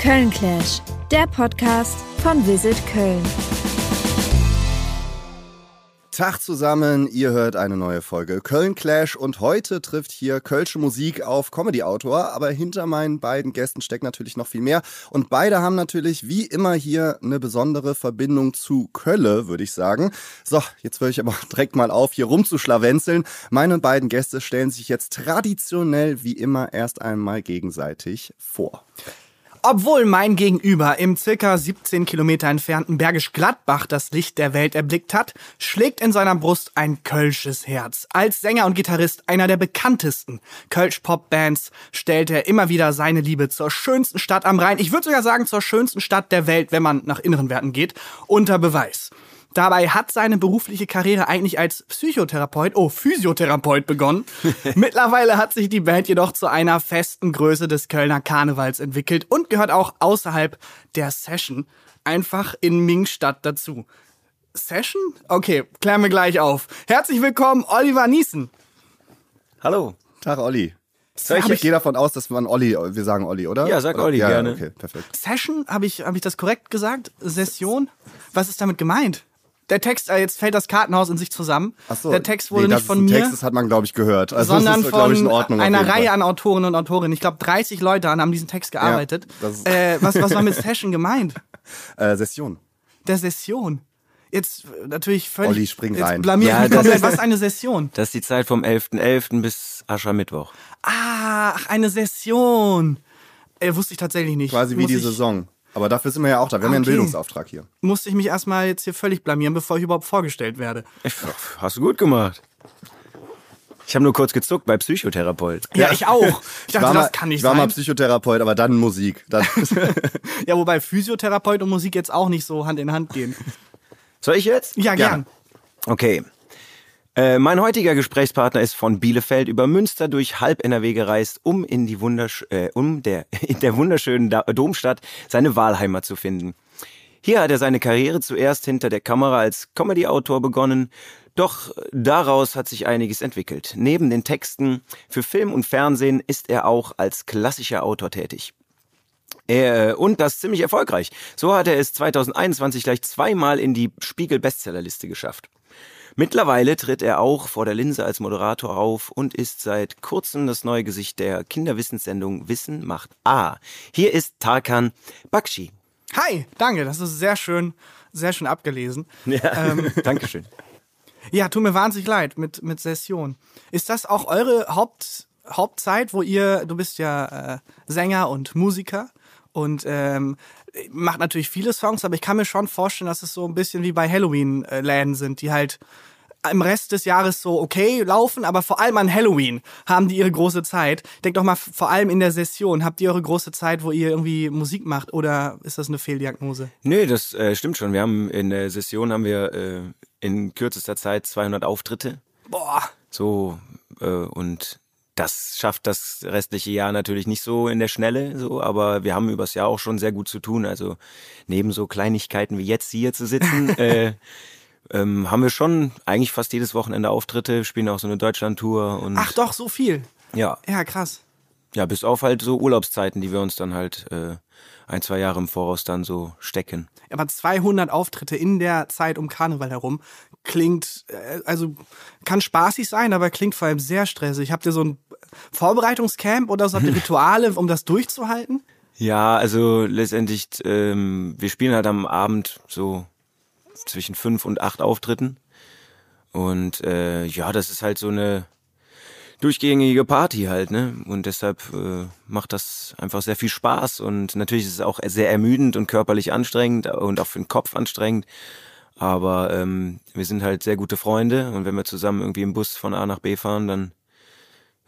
Köln Clash, der Podcast von Visit Köln. Tag zusammen, ihr hört eine neue Folge Köln Clash und heute trifft hier Kölsche Musik auf Comedy-Autor, aber hinter meinen beiden Gästen steckt natürlich noch viel mehr und beide haben natürlich wie immer hier eine besondere Verbindung zu Kölle, würde ich sagen. So, jetzt würde ich aber direkt mal auf, hier rumzuschlawenzeln. Meine beiden Gäste stellen sich jetzt traditionell wie immer erst einmal gegenseitig vor. Obwohl mein Gegenüber im circa 17 Kilometer entfernten Bergisch Gladbach das Licht der Welt erblickt hat, schlägt in seiner Brust ein kölsches Herz. Als Sänger und Gitarrist einer der bekanntesten Kölsch-Pop-Bands stellt er immer wieder seine Liebe zur schönsten Stadt am Rhein, ich würde sogar sagen zur schönsten Stadt der Welt, wenn man nach inneren Werten geht, unter Beweis. Dabei hat seine berufliche Karriere eigentlich als Psychotherapeut, oh, Physiotherapeut begonnen. Mittlerweile hat sich die Band jedoch zu einer festen Größe des Kölner Karnevals entwickelt und gehört auch außerhalb der Session einfach in Mingstadt dazu. Session? Okay, klären wir gleich auf. Herzlich willkommen, Oliver Niesen. Hallo. Tag, Olli. Ich ich- gehe davon aus, dass man Olli, wir sagen Olli, oder? Ja, sag Oder? Olli, ja, gerne. Okay, perfekt. Session, habe ich, hab ich das korrekt gesagt? Session? Was ist damit gemeint? Der Text, äh, jetzt fällt das Kartenhaus in sich zusammen. Ach so. Der Text wurde nee, nicht von ist ein mir. Text, das hat man, glaube ich, gehört. Also sondern das ist, glaube ich, von in Ordnung. einer Reihe Fall. an Autorinnen und Autorinnen. Ich glaube, 30 Leute an haben diesen Text gearbeitet. ist- äh, was, was war mit Session gemeint? Äh, Session. Der Session. Jetzt äh, natürlich völlig. Olli, spring jetzt rein. Blamier Ja, mich das- komplett. Was ist eine Session? Das ist die Zeit vom 11.11. bis Aschermittwoch. Ah, ach, eine Session. Äh, wusste ich tatsächlich nicht. Quasi wie Muss die ich, Saison. Aber dafür sind wir ja auch da. Wir haben ja einen Okay. Bildungsauftrag hier. Musste ich mich erstmal jetzt hier völlig blamieren, bevor ich überhaupt vorgestellt werde. Hast du gut gemacht. Ich habe nur kurz gezuckt bei Psychotherapeut. Ja, ich auch. Ich dachte, war mal, das kann nicht ich war mal. Psychotherapeut, aber dann Musik. Dann, Ja, wobei Physiotherapeut und Musik jetzt auch nicht so Hand in Hand gehen. Soll ich jetzt? Ja, gern. Okay. Äh, mein heutiger Gesprächspartner ist von Bielefeld über Münster durch halb NRW gereist, um in die wundersch äh, um der in der wunderschönen Domstadt seine Wahlheimat zu finden. Hier hat er seine Karriere zuerst hinter der Kamera als Comedy-Autor begonnen, doch daraus hat sich einiges entwickelt. Neben den Texten für Film und Fernsehen ist er auch als klassischer Autor tätig. Er, und das ziemlich erfolgreich. So hat er es 2021 gleich zweimal in die Spiegel-Bestsellerliste geschafft. Mittlerweile tritt er auch vor der Linse als Moderator auf und ist seit kurzem das neue Gesicht der Kinderwissenssendung Wissen macht A. Hier ist Tarkan Bakshi. Hi, danke, das ist sehr schön, sehr schön abgelesen. Ja, Dankeschön. Ja, tut mir wahnsinnig leid mit, mit Session. Ist das auch eure Haupt, Hauptzeit, wo ihr, du bist ja äh, Sänger und Musiker und ähm, macht natürlich viele Songs, aber ich kann mir schon vorstellen, dass es so ein bisschen wie bei Halloween-Läden sind, die halt im Rest des Jahres so okay laufen, aber vor allem an Halloween haben die ihre große Zeit. Denkt doch mal, vor allem in der Session, habt ihr eure große Zeit, wo ihr irgendwie Musik macht oder ist das eine Fehldiagnose? Nö, das äh, stimmt schon. Wir haben in der Session haben wir äh, in kürzester Zeit 200 Auftritte. Boah, So, äh, und das schafft das restliche Jahr natürlich nicht so in der Schnelle, so, aber wir haben übers Jahr auch schon sehr gut zu tun. Also neben so Kleinigkeiten wie jetzt hier zu sitzen, äh, ähm, haben wir schon eigentlich fast jedes Wochenende Auftritte, spielen auch so eine Deutschlandtour und ach doch, so viel. ja, Ja, krass. ja, bis auf halt so Urlaubszeiten, die wir uns dann halt äh, ein, zwei Jahre im Voraus dann so stecken. Aber 200 Auftritte in der Zeit um Karneval herum klingt, äh, also kann spaßig sein, aber klingt vor allem sehr stressig. Habt ihr so ein Vorbereitungscamp oder so habt ihr Rituale, um das durchzuhalten? Ja, also letztendlich, ähm, wir spielen halt am Abend so zwischen fünf und acht Auftritten. Und äh, ja, das ist halt so eine durchgängige Party halt, ne? Und deshalb äh, macht das einfach sehr viel Spaß. Und natürlich ist es auch sehr ermüdend und körperlich anstrengend und auch für den Kopf anstrengend. Aber ähm, wir sind halt sehr gute Freunde und wenn wir zusammen irgendwie im Bus von A nach B fahren, dann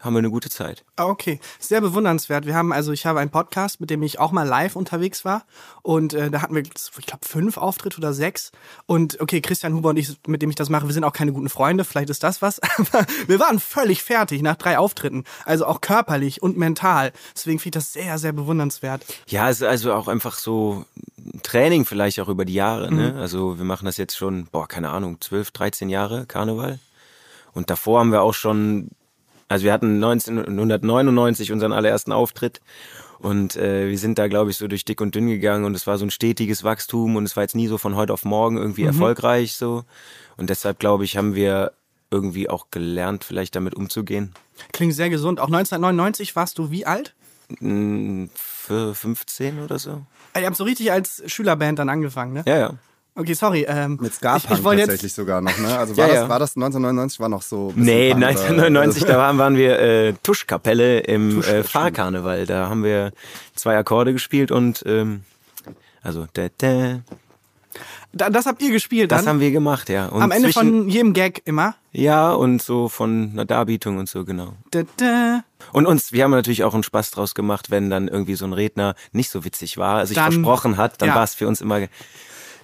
haben wir eine gute Zeit. Ah, Okay, sehr bewundernswert. Wir haben also, ich habe einen Podcast, mit dem ich auch mal live unterwegs war und äh, da hatten wir, ich glaube, fünf Auftritte oder sechs. Und okay, Christian Huber und ich, mit dem ich das mache, wir sind auch keine guten Freunde. Vielleicht ist das was. Aber wir waren völlig fertig nach drei Auftritten, also auch körperlich und mental. Deswegen finde ich das sehr, sehr bewundernswert. Ja, es ist also auch einfach so Training vielleicht auch über die Jahre. Ne? Also wir machen das jetzt schon, boah, keine Ahnung, 12, 13 Jahre Karneval. Und davor haben wir auch schon, also wir hatten 1999 unseren allerersten Auftritt. Und äh, wir sind da, glaube ich, so durch dick und dünn gegangen und es war so ein stetiges Wachstum und es war jetzt nie so von heute auf morgen irgendwie erfolgreich so. Und deshalb, glaube ich, haben wir irgendwie auch gelernt, vielleicht damit umzugehen. Klingt sehr gesund. Auch 1999 warst du wie alt? Für 15 oder so. Ah, Ihr habt so richtig als Schülerband dann angefangen, ne? Ja, ja. Okay, sorry. Ähm, Mit ich, Ska-Punk ich wollte jetzt tatsächlich sogar noch, ne? Also war, Ja, das, ja. war das 1999 war noch so. Nee, Punk, oder- 1999, da waren, waren wir äh, Tuschkapelle im äh, Fahrkarneval. Da haben wir zwei Akkorde gespielt und ähm, also da, da, da, das habt ihr gespielt das dann? haben wir gemacht, ja. Und Am Ende von jedem Gag immer. Ja, und so von einer Darbietung und so, genau. Da, da. Und uns, wir haben natürlich auch einen Spaß draus gemacht, wenn dann irgendwie so ein Redner nicht so witzig war, sich Dann- versprochen hat, dann ja. war es für uns immer,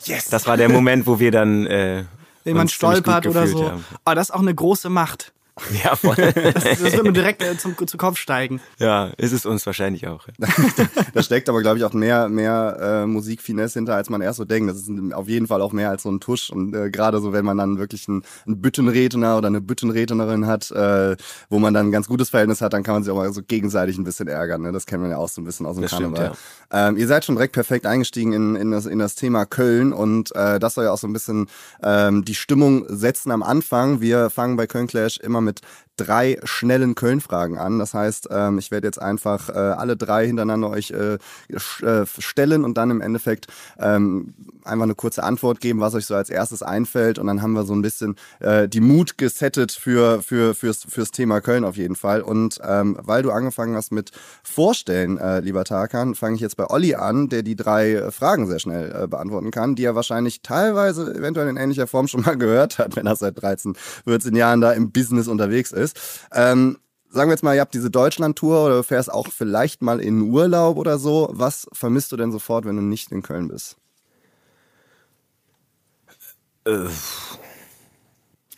yes. das war der Moment, wo wir dann, äh, Wenn man stolpert oder so. haben. Aber das ist auch eine große Macht. Ja, voll. Das, das wird mir direkt äh, zum, zu Kopf steigen. ja, ist es uns wahrscheinlich auch. Da steckt aber, glaube ich, auch mehr, mehr äh, Musikfinesse hinter, als man erst so denkt. Das ist auf jeden Fall auch mehr als so ein Tusch. Und äh, gerade so, wenn man dann wirklich einen, einen Büttenredner oder eine Büttenrednerin hat, äh, wo man dann ein ganz gutes Verhältnis hat, dann kann man sich auch mal so gegenseitig ein bisschen ärgern. Ne? Das kennen wir ja auch so ein bisschen aus dem Das stimmt, Karneval. ähm, ihr seid schon direkt perfekt eingestiegen in, in, das, in das Thema Köln und äh, das soll ja auch so ein bisschen ähm, die Stimmung setzen am Anfang. Wir fangen bei Köln Clash immer mit damit drei schnellen Köln-Fragen an. Das heißt, ähm, ich werde jetzt einfach äh, alle drei hintereinander euch äh, äh, stellen und dann im Endeffekt ähm, einfach eine kurze Antwort geben, was euch so als erstes einfällt. Und dann haben wir so ein bisschen äh, die Mut gesettet für, für, fürs, fürs Thema Köln auf jeden Fall. Und ähm, weil du angefangen hast mit Vorstellen, äh, lieber Tarkan, fange ich jetzt bei Olli an, der die drei Fragen sehr schnell äh, beantworten kann, die er wahrscheinlich teilweise eventuell in ähnlicher Form schon mal gehört hat, wenn er seit 13, 14 Jahren da im Business unterwegs ist. Ähm, sagen wir jetzt mal, ihr habt diese Deutschland-Tour oder du fährst auch vielleicht mal in Urlaub oder so. Was vermisst du denn sofort, wenn du nicht in Köln bist?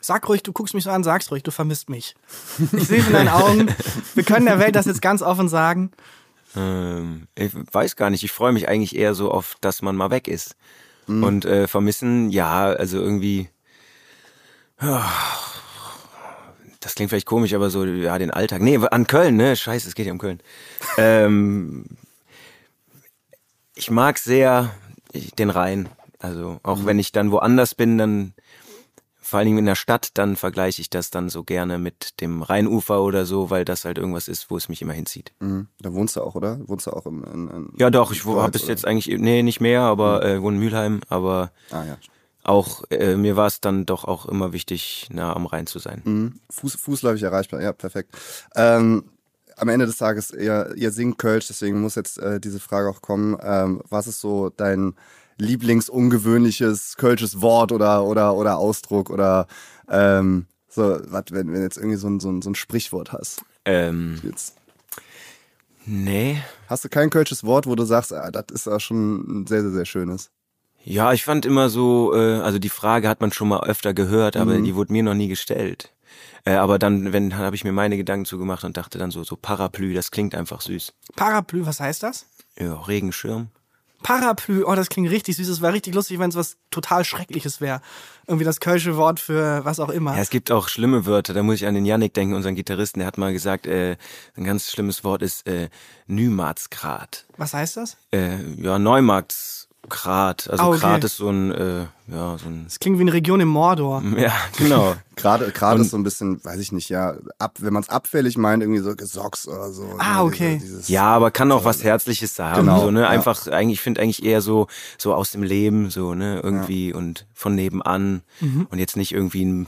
Sag ruhig, du guckst mich so an, sag's ruhig, du vermisst mich. Ich sehe es in deinen Augen. Wir können der Welt das jetzt ganz offen sagen. Ähm, ich weiß gar nicht. Ich freue mich eigentlich eher so auf, dass man mal weg ist. Und äh, vermissen, ja, also irgendwie. ah, Das klingt vielleicht komisch, aber so, ja, den Alltag. Nee, an Köln, ne? Scheiße, es geht ja um Köln. ähm, ich mag sehr den Rhein. Also auch wenn ich dann woanders bin, dann vor allen Dingen in der Stadt, dann vergleiche ich das dann so gerne mit dem Rheinufer oder so, weil das halt irgendwas ist, wo es mich immer hinzieht. Mhm. Da wohnst du auch, oder? Wohnst du auch im, in, in Ja, doch, ich habe bis jetzt eigentlich, nee, nicht mehr, aber äh, wohne in Mülheim, aber Ah ja. Auch, äh, mir war es dann doch auch immer wichtig, nah am Rhein zu sein. Mhm. Fuß, fußläufig erreichbar, ja, perfekt. Ähm, am Ende des Tages, ihr, ihr singt Kölsch, deswegen muss jetzt äh, diese Frage auch kommen. Ähm, was ist so dein lieblingsungewöhnliches kölsches Wort oder, oder, oder Ausdruck oder ähm, so, wenn, wenn du jetzt irgendwie so ein, so, ein, so ein Sprichwort hast? Ähm, Jetzt. nee. Hast du kein kölsches Wort, wo du sagst, ah, das ist auch schon ein sehr, sehr, sehr schönes? Ja, ich fand immer so, äh, also die Frage hat man schon mal öfter gehört, aber Mhm. die wurde mir noch nie gestellt. Äh, aber dann, wenn, habe ich mir meine Gedanken zugemacht und dachte dann so, so Parapluie, das klingt einfach süß. Parapluie, was heißt das? Ja, Regenschirm. Parapluie, oh, das klingt richtig süß. Es wäre richtig lustig, wenn es was total Schreckliches wäre. Irgendwie das kölsche Wort für was auch immer. Ja, es gibt auch schlimme Wörter. Da muss ich an den Yannick denken, unseren Gitarristen. Der hat mal gesagt, äh, ein ganz schlimmes Wort ist äh, Nymatsgrat. Was heißt das? Äh, ja, Neumarktsgrat. Also Ah, okay. Grat ist so ein, äh, ja, so ein, Das klingt wie eine Region im Mordor. ja, genau. Gerade gerade ist so ein bisschen, weiß ich nicht, ja, ab, wenn man es abfällig meint, irgendwie so Gesocks oder so. Ah, ne, okay. Dieses, dieses, Ja, aber kann auch was Herzliches haben. Genau, so, ne? ja. Einfach, eigentlich, ich finde eigentlich eher so, so aus dem Leben, so, ne, irgendwie und von nebenan Mhm. und jetzt nicht irgendwie ein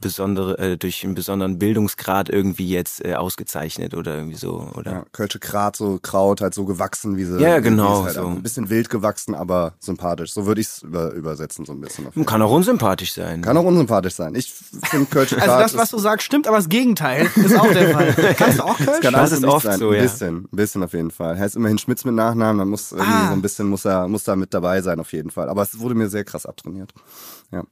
besondere, äh, durch einen besonderen Bildungsgrad irgendwie jetzt äh, ausgezeichnet oder irgendwie so, oder? Ja, Kölsche Grat, so Kraut, halt so gewachsen, wie sie. Ja, genau, Halt so. Ein bisschen wild gewachsen, aber sympathisch. So würde ich es über, übersetzen, so ein bisschen. Kann auch unsympathisch sein. Kann auch unsympathisch sein. Ich finde Kölsche Grat. Also das, was du sagst, stimmt, aber das Gegenteil ist auch der Fall. Kannst du auch Kölsch? kann Das ist oft sein. so, ja. Ein bisschen, ein bisschen auf jeden Fall. Heißt immerhin Schmitz mit Nachnamen, dann muss irgendwie Ah. so ein bisschen muss er, muss da mit dabei sein auf jeden Fall. Aber es wurde mir sehr krass abtrainiert. Ja.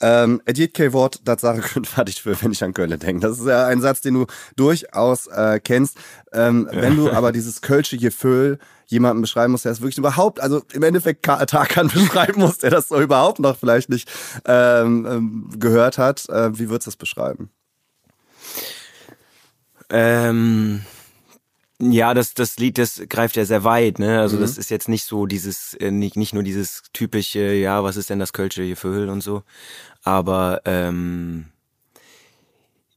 Ähm, Edith K. Wort, das sage ich fertig für, wenn ich an Köln denke. Das ist ja ein Satz, den du durchaus äh, kennst. Ähm, Wenn du aber dieses Kölsche Gefühl jemanden beschreiben musst, der es wirklich überhaupt, also im Endeffekt Ka- Tarkan beschreiben muss, der das so überhaupt noch vielleicht nicht ähm, ähm, gehört hat, äh, wie würdest du das beschreiben? Ähm, Ja, das, das Lied, das greift ja sehr weit, ne? Also Mhm. das ist jetzt nicht so dieses, äh, nicht, nicht nur dieses typische, ja, was ist denn das Kölsche hier für Höhl und so. Aber ähm,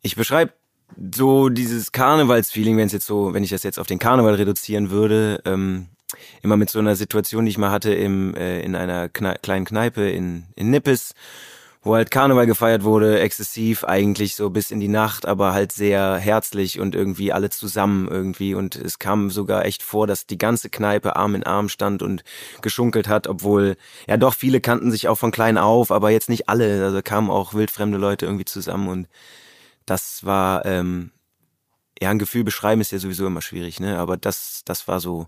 ich beschreibe so dieses Karnevalsfeeling, wenn es jetzt so, wenn ich das jetzt auf den Karneval reduzieren würde, ähm, immer mit so einer Situation, die ich mal hatte im, äh, in einer Kne kleinen Kneipe in, in Nippes, wo halt Karneval gefeiert wurde, exzessiv eigentlich so bis in die Nacht, aber halt sehr herzlich und irgendwie alle zusammen irgendwie. Und es kam sogar echt vor, dass die ganze Kneipe Arm in Arm stand und geschunkelt hat, obwohl ja doch viele kannten sich auch von klein auf, aber jetzt nicht alle, also kamen auch wildfremde Leute irgendwie zusammen und das war ähm, ja ein Gefühl beschreiben ist ja sowieso immer schwierig, ne, aber das das war so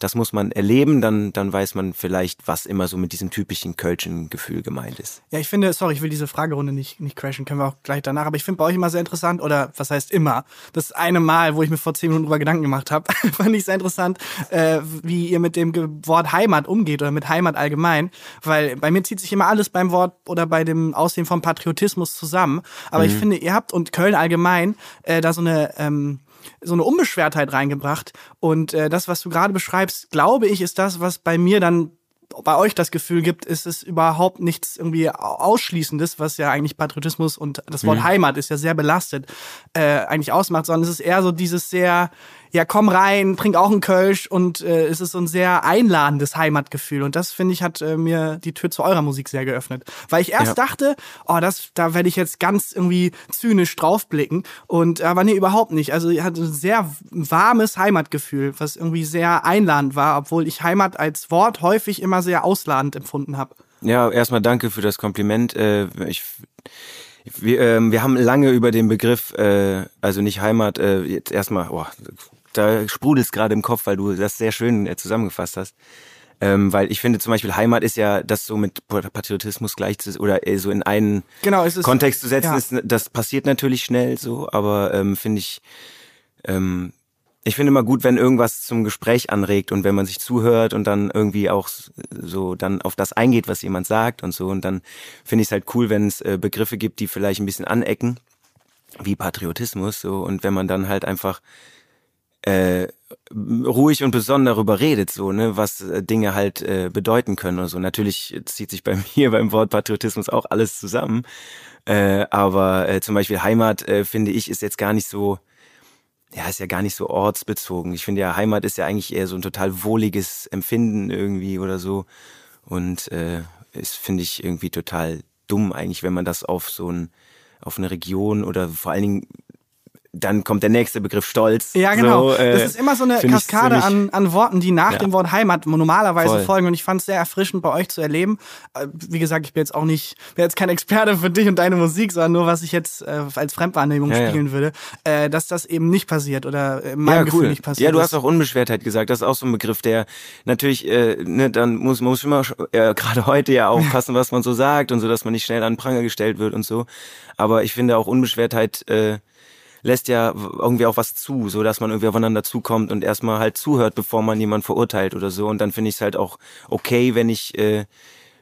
das muss man erleben, dann, dann weiß man vielleicht, was immer so mit diesem typischen Kölschen Gefühl gemeint ist. Ja, ich finde, sorry, ich will diese Fragerunde nicht, nicht crashen, können wir auch gleich danach, aber ich finde bei euch immer sehr interessant, oder was heißt immer, das eine Mal, wo ich mir vor zehn Minuten drüber Gedanken gemacht habe, fand ich sehr interessant, äh, wie ihr mit dem Wort Heimat umgeht oder mit Heimat allgemein, weil bei mir zieht sich immer alles beim Wort oder bei dem Aussehen vom Patriotismus zusammen, aber ich finde, ihr habt und Köln allgemein äh, da so eine... Ähm, so eine Unbeschwertheit reingebracht. Und äh, das, was du gerade beschreibst, glaube ich, ist das, was bei mir dann bei euch das Gefühl gibt, ist es überhaupt nichts irgendwie Ausschließendes, was ja eigentlich Patriotismus und das Wort Heimat ist ja sehr belastet, äh, eigentlich ausmacht, sondern es ist eher so dieses sehr, ja, komm rein, trink auch einen Kölsch und äh, es ist so ein sehr einladendes Heimatgefühl. Und das, finde ich, hat äh, mir die Tür zu eurer Musik sehr geöffnet. Weil ich erst Ja. dachte, oh, das, da werde ich jetzt ganz irgendwie zynisch draufblicken. Und aber nee, überhaupt nicht. Also ihr hattet ein sehr warmes Heimatgefühl, was irgendwie sehr einladend war, obwohl ich Heimat als Wort häufig immer sehr ausladend empfunden habe. Ja, erstmal danke für das Kompliment. Äh, ich, wir, ähm, wir haben lange über den Begriff, äh, also nicht Heimat, äh, jetzt erstmal, oh, da sprudelt's gerade im Kopf, weil du das sehr schön äh, zusammengefasst hast. Ähm, weil ich finde zum Beispiel Heimat ist ja das so mit Patriotismus gleich zu, oder äh, so in einen Genau, es ist Kontext zu setzen, ja. ist, das passiert natürlich schnell so, aber ähm, finde ich, ähm, ich finde immer gut, wenn irgendwas zum Gespräch anregt und wenn man sich zuhört und dann irgendwie auch so dann auf das eingeht, was jemand sagt und so. Und dann finde ich es halt cool, wenn es äh, Begriffe gibt, die vielleicht ein bisschen anecken, wie Patriotismus, so. Und wenn man dann halt einfach äh, ruhig und besonnen darüber redet, so, ne, was äh, Dinge halt äh, bedeuten können oder so. Natürlich zieht sich bei mir beim Wort Patriotismus auch alles zusammen. Äh, aber äh, zum Beispiel Heimat, äh, finde ich, ist jetzt gar nicht so, ja, ist ja gar nicht so ortsbezogen. Ich finde ja, Heimat ist ja eigentlich eher so ein total wohliges Empfinden irgendwie oder so. Und äh, ist, finde ich, irgendwie total dumm eigentlich, wenn man das auf so ein, auf eine Region oder vor allen Dingen dann kommt der nächste Begriff Stolz. Ja, genau. So, äh, das ist immer so eine Kaskade an, an Worten, die nach Ja. dem Wort Heimat normalerweise Voll. folgen. Und ich fand es sehr erfrischend bei euch zu erleben. Äh, Wie gesagt, ich bin jetzt auch nicht, bin jetzt kein Experte für dich und deine Musik, sondern nur, was ich jetzt äh, als Fremdwahrnehmung Ja, ja. spiegeln würde, äh, dass das eben nicht passiert oder in meinem ja, Gefühl cool. nicht passiert. Ja, du hast auch Unbeschwertheit gesagt. Das ist auch so ein Begriff, der natürlich, äh, ne, dann muss man muss immer äh, gerade heute ja aufpassen, was man so sagt und so, dass man nicht schnell an den Pranger gestellt wird und so. Aber ich finde auch Unbeschwertheit lässt ja irgendwie auch was zu, so dass man irgendwie aufeinander zukommt und erstmal halt zuhört, bevor man jemanden verurteilt oder so. Und dann finde ich es halt auch okay, wenn ich äh,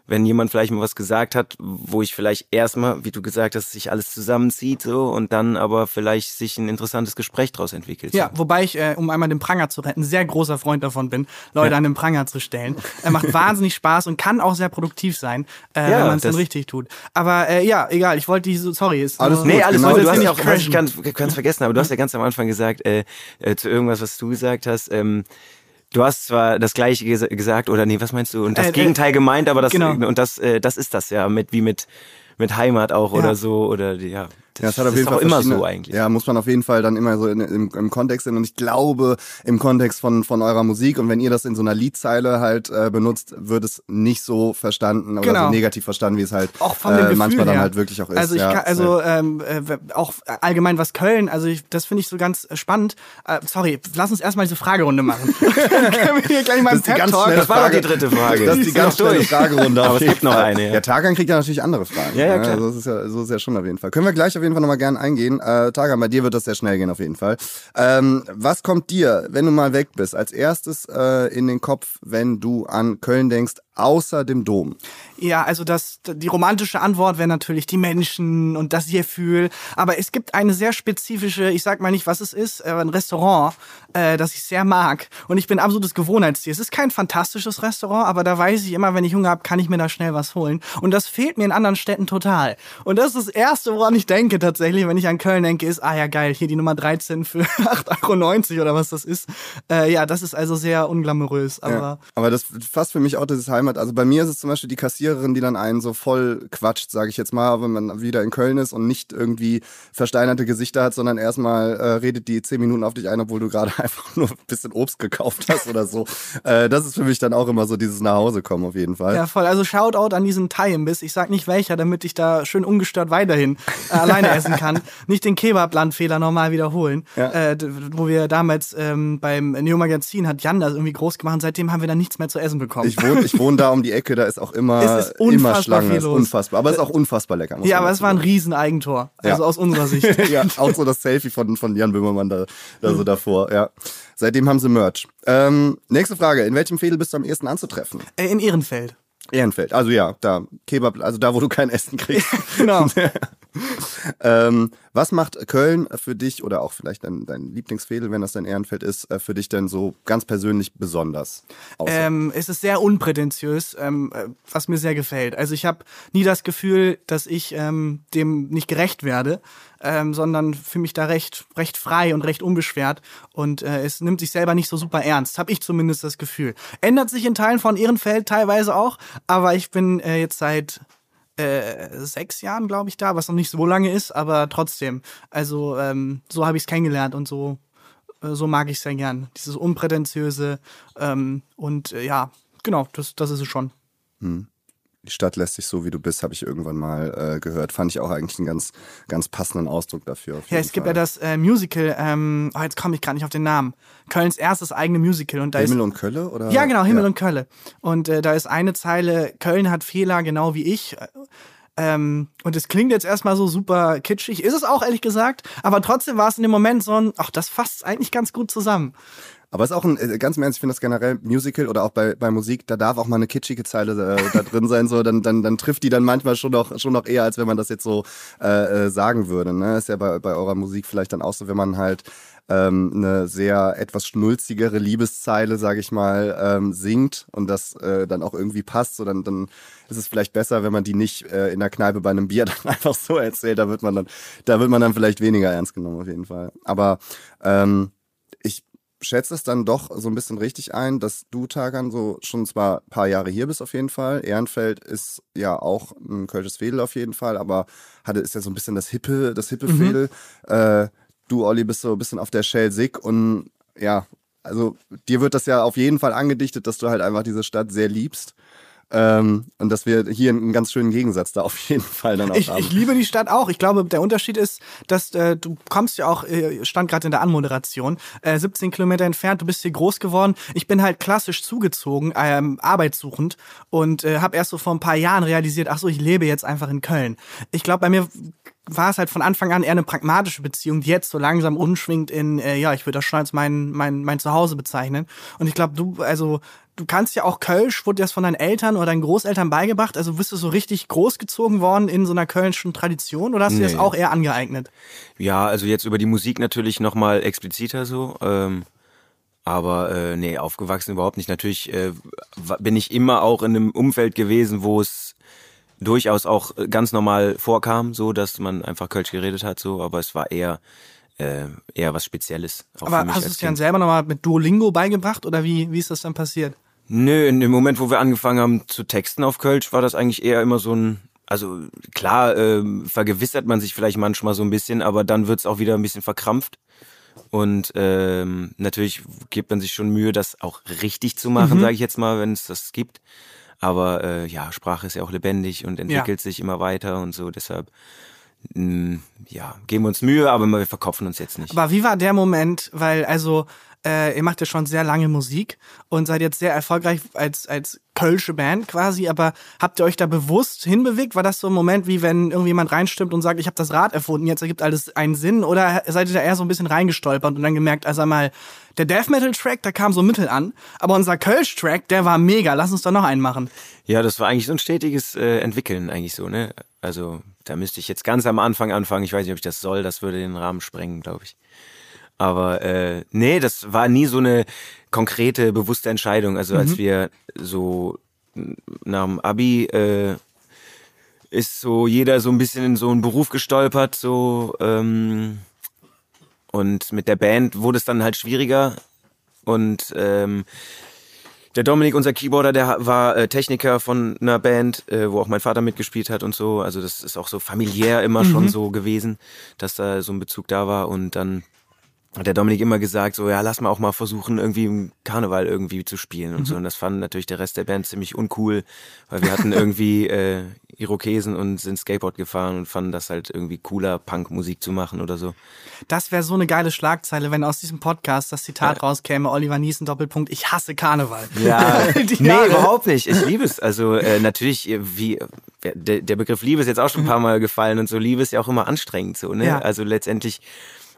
wenn jemand vielleicht mal was gesagt hat, wo ich vielleicht erstmal, wie du gesagt hast, sich alles zusammenzieht so und dann aber vielleicht sich ein interessantes Gespräch daraus entwickelt. Ja, wobei ich, äh, um einmal den Pranger zu retten, sehr großer Freund davon bin, Leute an den Pranger zu stellen. Er macht wahnsinnig Spaß und kann auch sehr produktiv sein, äh, Ja, wenn man es dann richtig tut. Aber äh, ja, egal, ich wollte diese, sorry, ist Alles Nee, alles genau gut. Du das hast ist ja auch, ich ganz, ganz vergessen, aber du hast ja ganz am Anfang gesagt, äh, äh, zu irgendwas, was du gesagt hast, ähm, du hast zwar das Gleiche ges gesagt, oder nee, was meinst du? Und das Äh, äh, Gegenteil gemeint, aber das, genau. und das, äh, das ist das ja, mit, wie mit, mit Heimat auch Ja. oder so, oder, die- ja. Ja, auf ist jeden Fall auch immer so eigentlich. Ja, muss man auf jeden Fall dann immer so in, im, im Kontext sehen. Und ich glaube, im Kontext von, von eurer Musik und wenn ihr das in so einer Liedzeile halt äh, benutzt, wird es nicht so verstanden oder Genau. so negativ verstanden, wie es halt auch von dem äh, Gefühl manchmal dann her. halt wirklich auch ist. Also ich ja, kann, also ähm, äh, auch allgemein was Köln, also ich, das finde ich so ganz äh, spannend. Äh, sorry, lass uns erstmal diese Fragerunde machen. Dann können wir hier gleich mal Das einen ist die ganz schnelle Das war doch Frage. die dritte Frage. Das ist die ganz schnelle. Fragerunde. Aber es gibt noch eine, ja. Ja, Tarkan kriegt ja natürlich andere Fragen. Ja, ja, klar. Also das ist ja, so ist ja schon auf jeden Fall. Können wir gleich auf jeden Fall nochmal gerne eingehen. Äh, Tarkan, bei dir wird das sehr schnell gehen auf jeden Fall. Ähm, was kommt dir, wenn du mal weg bist, als erstes äh, in den Kopf, wenn du an Köln denkst, außer dem Dom? Ja, also das, die romantische Antwort wäre natürlich die Menschen und das Gefühl. Aber es gibt eine sehr spezifische, ich sag mal nicht, was es ist, ein Restaurant, äh, das ich sehr mag. Und ich bin absolutes Gewohnheitstier. Es ist kein fantastisches Restaurant, aber da weiß ich immer, wenn ich Hunger habe, kann ich mir da schnell was holen. Und das fehlt mir in anderen Städten total. Und das ist das Erste, woran ich denke tatsächlich, wenn ich an Köln denke, ist, ah ja geil, hier die Nummer 13 für 8,90 Euro oder was das ist. Äh, ja, das ist also sehr unglamourös. Aber, ja, aber das fasst für mich auch dieses Heimat. Also bei mir ist es zum Beispiel die Kassiererin, die dann einen so voll quatscht, sage ich jetzt mal, wenn man wieder in Köln ist und nicht irgendwie versteinerte Gesichter hat, sondern erstmal äh, redet die zehn Minuten auf dich ein, obwohl du gerade einfach nur ein bisschen Obst gekauft hast oder so. Äh, das ist für mich dann auch immer so dieses nach Hause kommen auf jeden Fall. Ja, voll. Also Shoutout an diesen Thai-Imbiss. Ich sag nicht welcher, damit ich da schön ungestört weiterhin äh, alleine essen kann. Nicht den Kebab-Landfehler nochmal wiederholen. Ja. Äh, wo wir damals ähm, beim Neo Magazin hat Jan das irgendwie groß gemacht und seitdem haben wir dann nichts mehr zu essen bekommen. Ich wohne, ich wohne da um die Ecke, da ist auch immer, ist immer Schlange. Ist unfassbar. Aber es ist auch unfassbar lecker. Ja, aber es war ein Rieseneigentor. Also ja. aus unserer Sicht. ja, auch so das Selfie von, von Jan Böhmermann da, da so davor. Ja. Seitdem haben sie Merch. Ähm, nächste Frage. In welchem Fädel bist du am ehesten anzutreffen? Äh, in Ehrenfeld. Ehrenfeld, also ja, da Kebab, also da, wo du kein Essen kriegst. genau. ähm, was macht Köln für dich oder auch vielleicht dein, dein Lieblingsfädel, wenn das dein Ehrenfeld ist, äh, für dich denn so ganz persönlich besonders? Ähm, es ist sehr unprätentiös, ähm, äh, was mir sehr gefällt. Also ich habe nie das Gefühl, dass ich ähm, dem nicht gerecht werde, ähm, sondern fühle mich da recht, recht frei und recht unbeschwert und äh, es nimmt sich selber nicht so super ernst, habe ich zumindest das Gefühl. Ändert sich in Teilen von Ehrenfeld teilweise auch, aber ich bin äh, jetzt seit äh, sechs Jahren, glaube ich, da, was noch nicht so lange ist, aber trotzdem. Also ähm, so habe ich es kennengelernt und so, äh, so mag ich es sehr gern. Dieses Unprätentiöse ähm, und äh, ja, genau, das, das ist es schon. Hm die Stadt lässt sich so, wie du bist, habe ich irgendwann mal äh, gehört. Fand ich auch eigentlich einen ganz, ganz passenden Ausdruck dafür. Ja, es gibt ja das äh, Musical, ähm, oh, jetzt komme ich gerade nicht auf den Namen. Kölns erstes eigene Musical. Und da Himmel ist, und Kölle? Oder? Ja, genau, Himmel ja. und Kölle. Und äh, da ist eine Zeile, Köln hat Fehler, genau wie ich. Ähm, und es klingt jetzt erstmal so super kitschig, ist es auch ehrlich gesagt, aber trotzdem war es in dem Moment so ein, ach, das fasst eigentlich ganz gut zusammen. Aber es ist auch ein, äh, ganz im Ernst, ich finde das generell Musical oder auch bei, bei Musik, da darf auch mal eine kitschige Zeile äh, da drin sein, so, dann, dann, dann trifft die dann manchmal schon noch, schon noch eher, als wenn man das jetzt so äh, äh, sagen würde. Ne? Ist ja bei, bei eurer Musik vielleicht dann auch so, wenn man halt ähm, eine sehr etwas schnulzigere Liebeszeile, sage ich mal, ähm, singt und das äh, dann auch irgendwie passt, so dann, dann ist es vielleicht besser, wenn man die nicht äh, in der Kneipe bei einem Bier dann einfach so erzählt. Da wird man dann, da wird man dann vielleicht weniger ernst genommen auf jeden Fall. Aber ähm, schätze es dann doch so ein bisschen richtig ein, dass du, Tagan, so schon zwar ein paar Jahre hier bist auf jeden Fall. Ehrenfeld ist ja auch ein kölsches Fädel auf jeden Fall, aber hatte, ist ja so ein bisschen das hippe, das hippe mhm. Fädel. Äh, du, Olli, bist so ein bisschen auf der Shell Sick und ja, also dir wird das ja auf jeden Fall angedichtet, dass du halt einfach diese Stadt sehr liebst. Ähm, und dass wir hier einen ganz schönen Gegensatz da auf jeden Fall dann auch ich, haben. Ich liebe die Stadt auch. Ich glaube, der Unterschied ist, dass äh, du kommst ja auch, äh, stand gerade in der Anmoderation, äh, 17 Kilometer entfernt, du bist hier groß geworden. Ich bin halt klassisch zugezogen, ähm, arbeitssuchend und äh, habe erst so vor ein paar Jahren realisiert, ach so, ich lebe jetzt einfach in Köln. Ich glaube, bei mir war es halt von Anfang an eher eine pragmatische Beziehung, die jetzt so langsam umschwingt in, äh, ja, ich würde das schon als mein, mein, mein Zuhause bezeichnen. Und ich glaube, du, also du kannst ja auch Kölsch, wurde dir das von deinen Eltern oder deinen Großeltern beigebracht? Also bist du so richtig großgezogen worden in so einer kölnischen Tradition oder hast du nee. dir das auch eher angeeignet? Ja, also jetzt über die Musik natürlich nochmal expliziter so. Ähm, aber äh, nee, aufgewachsen überhaupt nicht. Natürlich äh, bin ich immer auch in einem Umfeld gewesen, wo es durchaus auch ganz normal vorkam, so dass man einfach Kölsch geredet hat, so, aber es war eher äh, eher was Spezielles. Aber hast du es dann selber nochmal mit Duolingo beigebracht oder wie, wie ist das dann passiert? Nö, in dem Moment, wo wir angefangen haben zu texten auf Kölsch, war das eigentlich eher immer so ein, also klar, äh, vergewissert man sich vielleicht manchmal so ein bisschen, aber dann wird's auch wieder ein bisschen verkrampft. Und ähm, natürlich gibt man sich schon Mühe, das auch richtig zu machen, mhm. sage ich jetzt mal, wenn es das gibt. Aber äh, ja, Sprache ist ja auch lebendig und entwickelt ja. sich immer weiter und so. Deshalb ja, geben wir uns Mühe, aber wir verkopfen uns jetzt nicht. Aber wie war der Moment? Weil, also, äh, ihr macht ja schon sehr lange Musik und seid jetzt sehr erfolgreich als, als Kölsche Band quasi, aber habt ihr euch da bewusst hinbewegt? War das so ein Moment, wie wenn irgendjemand reinstimmt und sagt, ich habe das Rad erfunden, jetzt ergibt alles einen Sinn? Oder seid ihr da eher so ein bisschen reingestolpert und dann gemerkt, also einmal, der Death Metal Track, da kam so Mittel an, aber unser Kölsch Track, der war mega, lass uns doch noch einen machen. Ja, das war eigentlich so ein stetiges äh, Entwickeln eigentlich so, ne? Also da müsste ich jetzt ganz am Anfang anfangen, ich weiß nicht, ob ich das soll, das würde den Rahmen sprengen, glaube ich. Aber äh, nee, das war nie so eine konkrete, bewusste Entscheidung. Also als Mhm. wir so nach dem Abi äh, ist so jeder so ein bisschen in so einen Beruf gestolpert, so ähm, und mit der Band wurde es dann halt schwieriger. Und ähm, der Dominik, unser Keyboarder, der war äh, Techniker von einer Band, äh, wo auch mein Vater mitgespielt hat und so. Also das ist auch so familiär immer schon so gewesen, dass da so ein Bezug da war. Und dann hat der Dominik immer gesagt, so ja, lass mal auch mal versuchen, irgendwie im Karneval irgendwie zu spielen und so. Und das fand natürlich der Rest der Band ziemlich uncool, weil wir hatten irgendwie äh, Irokesen und sind Skateboard gefahren und fanden das halt irgendwie cooler, Punkmusik zu machen oder so. Das wäre so eine geile Schlagzeile, wenn aus diesem Podcast das Zitat rauskäme, Oliver Niesen, Doppelpunkt, ich hasse Karneval. Ja, nee, überhaupt nicht. Ich liebe es. Also äh, natürlich, äh, wie der, der Begriff Liebe ist jetzt auch schon ein paar Mal gefallen und so. Liebe ist ja auch immer anstrengend so. Ne? Ja. Also letztendlich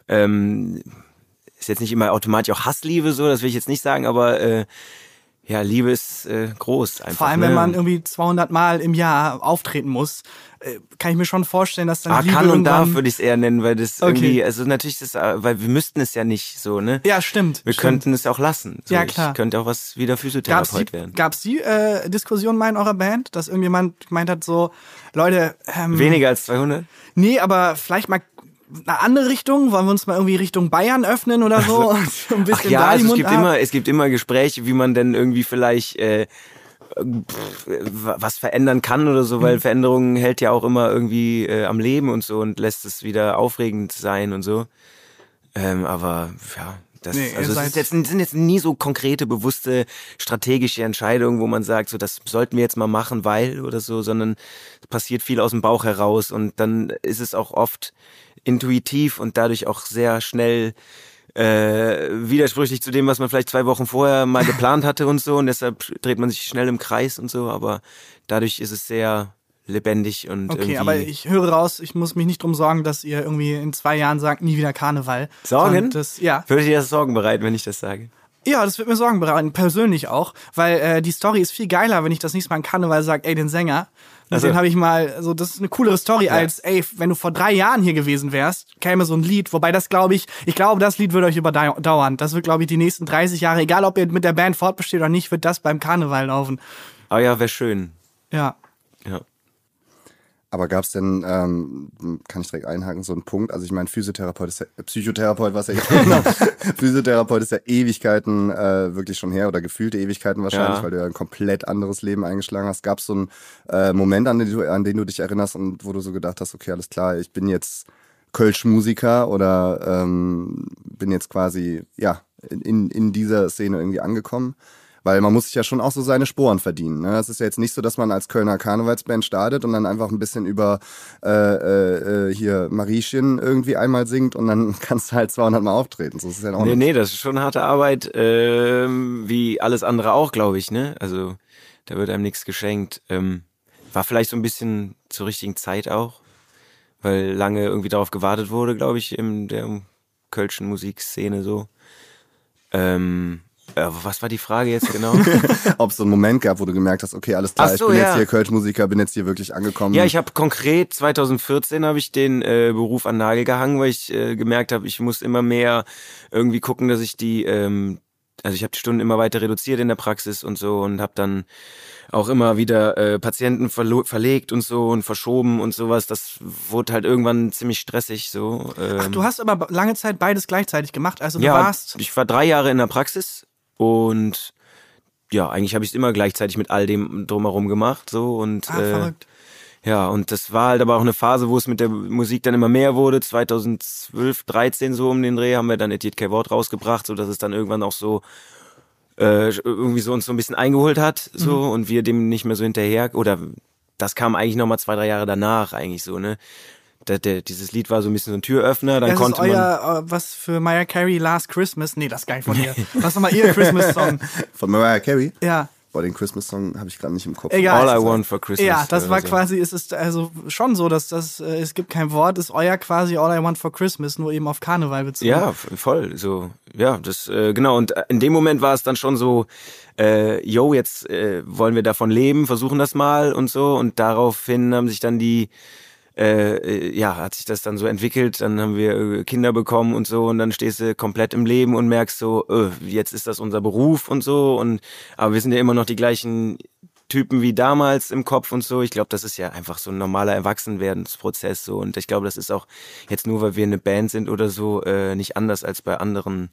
ähm, ist jetzt nicht immer automatisch auch Hassliebe so. Das will ich jetzt nicht sagen, aber äh, ja, Liebe ist äh, groß einfach. Vor allem, ne? wenn man irgendwie 200 Mal im Jahr auftreten muss, äh, kann ich mir schon vorstellen, dass dann Ah, Liebe kann und darf würde ich es eher nennen, weil das Okay. irgendwie, also natürlich ist, äh, weil wir müssten es ja nicht so, ne? Ja, stimmt. Wir stimmt. könnten es auch lassen. So, Ja, klar. Ich könnte auch was wieder Gab's Physiotherapeut die, werden. gab's die äh, Diskussion mal in eurer Band, dass irgendjemand gemeint hat, so, Leute, ähm, Weniger als 200? nee, aber vielleicht mal eine andere Richtung, wollen wir uns mal irgendwie Richtung Bayern öffnen oder so und so ein Ach bisschen ja, also es gibt Mundart- immer, es gibt immer Gespräche, wie man denn irgendwie vielleicht äh, pff, was verändern kann oder so, Mhm. weil Veränderung hält ja auch immer irgendwie äh, am Leben und so und lässt es wieder aufregend sein und so. Ähm, aber ja, das Nee, also ist jetzt, sind jetzt nie so konkrete, bewusste, strategische Entscheidungen, wo man sagt, so das sollten wir jetzt mal machen, weil oder so, sondern es passiert viel aus dem Bauch heraus und dann ist es auch oft intuitiv und dadurch auch sehr schnell äh, widersprüchlich zu dem, was man vielleicht zwei Wochen vorher mal geplant hatte und so. Und deshalb dreht man sich schnell im Kreis und so. Aber dadurch ist es sehr lebendig und Okay, aber ich höre raus, ich muss mich nicht drum sorgen, dass ihr irgendwie in zwei Jahren sagt, nie wieder Karneval. Sorgen? Das, ja. würde dir das Sorgen bereiten, wenn ich das sage. Ja, das wird mir Sorgen bereiten, persönlich auch, weil äh, die Story ist viel geiler, wenn ich das nächste Mal in Karneval sage, ey, den Sänger, Also- den habe ich mal, so das ist eine coolere Story als, ey, wenn du vor drei Jahren hier gewesen wärst, käme so ein Lied, wobei das glaube ich, ich glaube, das Lied wird euch überdauern. Das wird, glaube ich, die nächsten 30 Jahre, egal ob ihr mit der Band fortbesteht oder nicht, wird das beim Karneval laufen. Aber ja, wäre schön. Ja. Ja. Aber gab es denn, ähm, kann ich direkt einhaken, so einen Punkt? Also ich meine, Physiotherapeut ist ja, äh, Psychotherapeut, was ja genau. Physiotherapeut ist ja Ewigkeiten äh, wirklich schon her oder gefühlte Ewigkeiten wahrscheinlich, Ja. weil du ja ein komplett anderes Leben eingeschlagen hast. Gab es so einen äh, Moment, an den, du, an den du dich erinnerst und wo du so gedacht hast, okay, alles klar, ich bin jetzt Kölsch-Musiker oder ähm, bin jetzt quasi, ja, in, in dieser Szene irgendwie angekommen? Weil man muss sich ja schon auch so seine Sporen verdienen. Ne? Es ist ja jetzt nicht so, dass man als Kölner Karnevalsband startet und dann einfach ein bisschen über äh, äh, äh, hier Mariechen irgendwie einmal singt und dann kannst du halt 200 Mal auftreten. So ist es ja auch Nee, nicht. nee, das ist schon harte Arbeit, ähm, wie alles andere auch, glaube ich, ne? Also da wird einem nichts geschenkt. Ähm, war vielleicht so ein bisschen zur richtigen Zeit auch, weil lange irgendwie darauf gewartet wurde, glaube ich, in der kölschen Musikszene so. Ähm, äh, was war die Frage jetzt genau? Ob es so einen Moment gab, wo du gemerkt hast, okay, alles klar, so, ich bin ja. jetzt hier Kölsch-Musiker, bin jetzt hier wirklich angekommen. Ja, ich habe konkret 2014 habe ich den äh, Beruf an Nagel gehangen, weil ich äh, gemerkt habe, ich muss immer mehr irgendwie gucken, dass ich die, ähm, also ich habe die Stunden immer weiter reduziert in der Praxis und so und habe dann auch immer wieder äh, Patienten verlegt und so und verschoben und sowas. Das wurde halt irgendwann ziemlich stressig so. Ähm, Ach, du hast aber lange Zeit beides gleichzeitig gemacht. Also du ja, warst. ich war drei Jahre in der Praxis und ja, eigentlich habe ich es immer gleichzeitig mit all dem drumherum gemacht so und Ah, äh, verrückt. ja, und das war halt aber auch eine Phase, wo es mit der Musik dann immer mehr wurde. 2012, 13 so um den Dreh haben wir dann Etiette K. Wort rausgebracht, so dass es dann irgendwann auch so äh, irgendwie so uns so ein bisschen eingeholt hat, so und wir dem nicht mehr so hinterher oder das kam eigentlich noch mal zwei drei Jahre danach eigentlich so ne. Der, der, dieses Lied war so ein bisschen so ein Türöffner. Dann das konnte ist man. euer, äh, was für Mariah Carey Last Christmas. Nee, das ist gar nicht von ihr. Was nochmal ihr Christmas-Song? Von Mariah Carey? Ja. Boah, den Christmas-Song habe ich gerade nicht im Kopf. Egal. All I Want for Christmas. Ja, das war so. quasi, es ist also schon so, dass das, äh, es gibt kein Wort, ist euer quasi All I Want for Christmas, nur eben auf Karneval bezogen. Ja, voll. So, ja, das äh, genau. Und äh, in dem Moment war es dann schon so, äh, yo, jetzt äh, wollen wir davon leben, versuchen das mal und so. Und daraufhin haben sich dann die, äh, äh, ja, hat sich das dann so entwickelt. Dann haben wir äh, Kinder bekommen und so. Und dann stehst du komplett im Leben und merkst so, äh, jetzt ist das unser Beruf und so. Und aber wir sind ja immer noch die gleichen Typen wie damals im Kopf und so. Ich glaube, das ist ja einfach so ein normaler Erwachsenwerdensprozess so. Und ich glaube, das ist auch jetzt nur, weil wir eine Band sind oder so, äh, nicht anders als bei anderen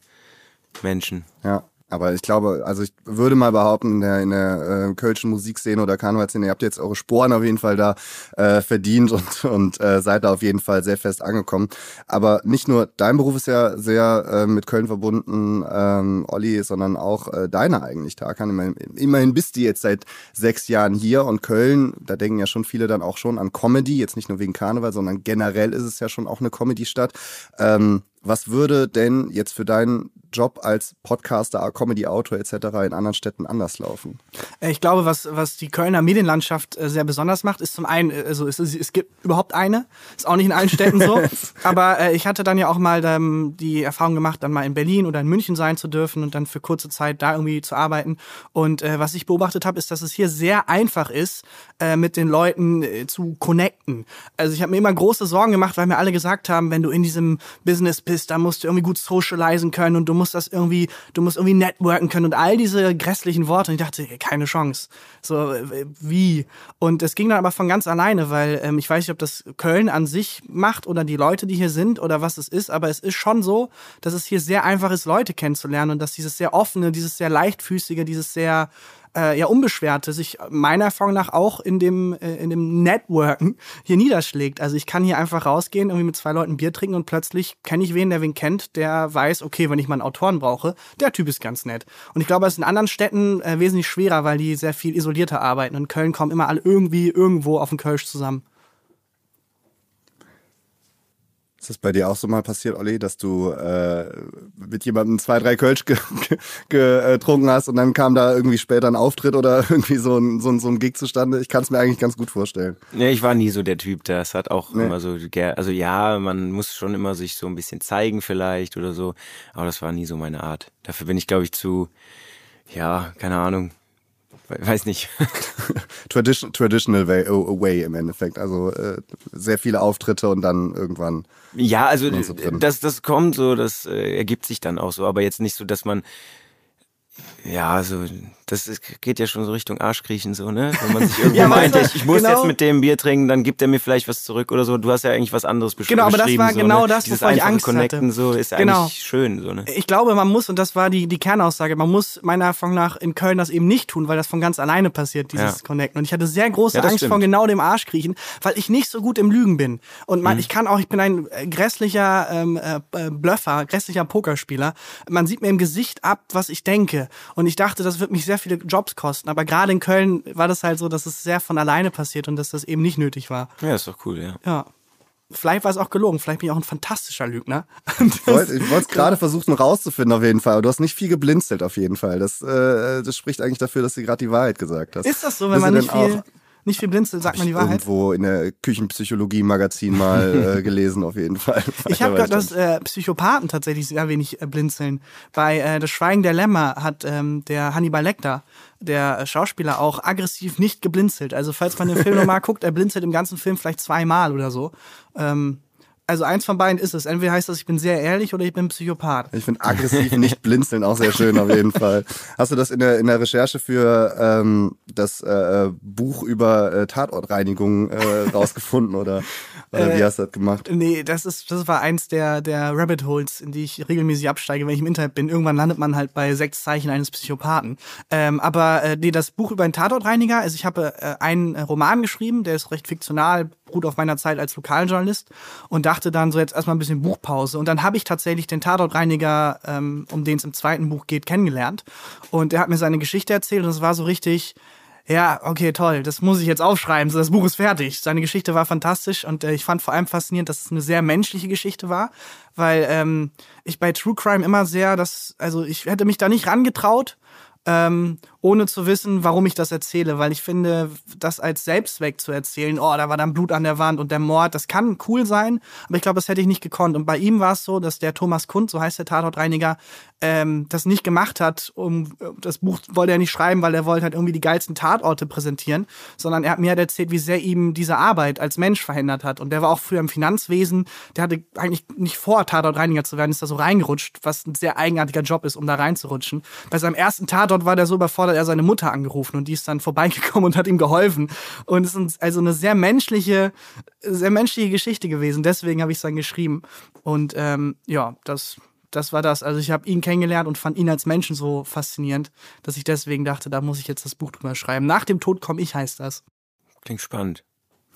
Menschen. Ja. Aber ich glaube, also ich würde mal behaupten, in der, in der äh, kölschen Musikszene oder Karnevalszene, ihr habt jetzt eure Sporen auf jeden Fall da äh, verdient und, und äh, seid da auf jeden Fall sehr fest angekommen. Aber nicht nur dein Beruf ist ja sehr äh, mit Köln verbunden, ähm, Olli, sondern auch äh, deiner eigentlich, Tarkan. Immerhin, immerhin bist du jetzt seit sechs Jahren hier und Köln, da denken ja schon viele dann auch schon an Comedy, jetzt nicht nur wegen Karneval, sondern generell ist es ja schon auch eine Comedy-Stadt. Ähm, was würde denn jetzt für deinen Job als Podcaster, Comedy-Autor etc. in anderen Städten anders laufen? Äh, Ich glaube, was, was die Kölner Medienlandschaft äh, sehr besonders macht, ist zum einen, äh, also es, ist- es gibt überhaupt eine, ist auch nicht in allen Städten so, aber äh, ich hatte dann ja auch mal ähm, die Erfahrung gemacht, dann mal in Berlin oder in München sein zu dürfen und dann für kurze Zeit da irgendwie zu arbeiten. Und äh, was ich beobachtet habe, ist, dass es hier sehr einfach ist, äh, mit den Leuten zu connecten. Also ich habe mir immer große Sorgen gemacht, weil mir alle gesagt haben, wenn du in diesem Business bist, da musst du irgendwie gut socialisen können und du musst das irgendwie, du musst irgendwie networken können und all diese grässlichen Worte. Und ich dachte, keine Chance. So, äh, wie? Und es ging dann aber von ganz alleine, weil ähm, ich weiß nicht, ob das Köln an sich macht oder die Leute, die hier sind oder was es ist, aber es ist schon so, dass es hier sehr einfach ist, Leute kennenzulernen und dass dieses sehr offene, dieses sehr leichtfüßige, dieses sehr äh, ja unbeschwerte sich meiner Erfahrung nach auch in dem äh, in dem Networken hier niederschlägt. Also ich kann hier einfach rausgehen, irgendwie mit zwei Leuten Bier trinken und plötzlich kenne ich wen, der wen kennt, der weiß, okay, wenn ich mal einen Autoren brauche, der Typ ist ganz nett. Und ich glaube, das ist in anderen Städten äh, wesentlich schwerer, weil die sehr viel isolierter arbeiten. In Köln kommen immer alle irgendwie irgendwo auf den Kölsch zusammen. Ist das bei dir auch so mal passiert, Olli, dass du äh, mit jemandem zwei, drei Kölsch ge ge getrunken hast und dann kam da irgendwie später ein Auftritt oder irgendwie so ein, so ein, so ein Gig zustande? Ich kann es mir eigentlich ganz gut vorstellen. Nee, ich war nie so der Typ, das hat auch immer so, also ja, man muss schon immer sich so ein bisschen zeigen vielleicht oder so, aber das war nie so meine Art. Dafür bin ich, glaube ich, zu, ja, keine Ahnung, weiß nicht. Tradition, traditional way, way im Endeffekt. Also äh, sehr viele Auftritte und dann irgendwann. Ja, also das, das kommt so, das äh, ergibt sich dann auch so, aber jetzt nicht so, dass man ja, also das ist, geht ja schon so Richtung Arschkriechen so, ne? Wenn man sich irgendwie Ja, meint, ich, ich muss genau. jetzt mit dem Bier trinken, dann gibt er mir vielleicht was zurück oder so. Du hast ja eigentlich was anderes besch Genau, aber das beschrieben. war so, genau ne? das, Dieses wovor ich Angst hatte. Connecten so ist ja Genau. eigentlich schön so, ne? Ich glaube, man muss, und das war die, die Kernaussage, man muss meiner Erfahrung nach in Köln das eben nicht tun, weil das von ganz alleine passiert, dieses Ja. Connecten. Und ich hatte sehr große Ja, Angst stimmt. vor genau dem Arschkriechen, weil ich nicht so gut im Lügen bin. Und Mhm. man, ich kann auch, ich bin ein äh, grässlicher ähm, äh, äh, Bluffer, grässlicher Pokerspieler. Man sieht mir im Gesicht ab, was ich denke. Und ich dachte, das wird mich sehr viele Jobs kosten. Aber gerade in Köln war das halt so, dass es sehr von alleine passiert und dass das eben nicht nötig war. Ja, ist doch cool, ja. Ja. Vielleicht war es auch gelogen, vielleicht bin ich auch ein fantastischer Lügner. Ich wollte ich wollte es gerade versuchen rauszufinden auf jeden Fall. Aber du hast nicht viel geblinzelt auf jeden Fall. Das, äh, das spricht eigentlich dafür, dass du gerade die Wahrheit gesagt hast. Ist das so, wenn Bist man nicht viel, auch- nicht viel blinzelt, sagt man die Wahrheit? Irgendwo in der Küchenpsychologie-Magazin mal äh, gelesen, auf jeden Fall. Ich habe gehört, dass äh, Psychopathen tatsächlich sehr wenig äh, blinzeln. Bei äh, Das Schweigen der Lämmer hat ähm, der Hannibal Lecter, der Schauspieler, auch aggressiv nicht geblinzelt. Also falls man den Film nochmal guckt, er blinzelt im ganzen Film vielleicht zweimal oder so. Ähm, also eins von beiden ist es. Entweder heißt das, ich bin sehr ehrlich oder ich bin Psychopath. Ich finde aggressiv nicht blinzeln auch sehr schön auf jeden Fall. Hast du das in der, in der Recherche für ähm, das äh, Buch über äh, Tatortreinigung äh, rausgefunden oder, oder wie hast du das gemacht? Nee, das ist, das war eins der, der Rabbit Holes, in die ich regelmäßig absteige, wenn ich im Internet bin. Irgendwann landet man halt bei sechs Zeichen eines Psychopathen. Ähm, aber äh, nee, das Buch über einen Tatortreiniger, also ich habe äh, einen äh, Roman geschrieben, der ist recht fiktional, beruht auf meiner Zeit als Lokaljournalist und dachte dann so jetzt erstmal ein bisschen Buchpause. Und dann habe ich tatsächlich den Tatortreiniger, ähm, um den es im zweiten Buch geht, kennengelernt. Und er hat mir seine Geschichte erzählt und es war so richtig, Ja, okay, toll. Das muss ich jetzt aufschreiben. So, das Buch ist fertig. Seine Geschichte war fantastisch und äh, ich fand vor allem faszinierend, dass es eine sehr menschliche Geschichte war, weil ähm, ich bei True Crime immer sehr, das, also ich hätte mich da nicht rangetraut, ähm, ohne zu wissen, warum ich das erzähle, weil ich finde, das als Selbstzweck zu erzählen, oh, da war dann Blut an der Wand und der Mord, das kann cool sein, aber ich glaube, das hätte ich nicht gekonnt. Und bei ihm war es so, dass der Thomas Kund, so heißt der Tatortreiniger, ähm, das nicht gemacht hat, um das Buch wollte er nicht schreiben, weil er wollte halt irgendwie die geilsten Tatorte präsentieren, sondern er hat mir halt erzählt, wie sehr ihm diese Arbeit als Mensch verhindert hat. Und der war auch früher im Finanzwesen, der hatte eigentlich nicht vor, Tatortreiniger zu werden, ist da so reingerutscht, was ein sehr eigenartiger Job ist, um da reinzurutschen. Bei seinem ersten Tatort war der so überfordert, er seine Mutter angerufen und die ist dann vorbeigekommen und hat ihm geholfen. Und es ist also eine sehr menschliche, sehr menschliche Geschichte gewesen. Deswegen habe ich es dann geschrieben. Und ähm, ja, das, das war das. Also ich habe ihn kennengelernt und fand ihn als Menschen so faszinierend, dass ich deswegen dachte, da muss ich jetzt das Buch drüber schreiben. Nach dem Tod komme ich heißt das. Klingt spannend.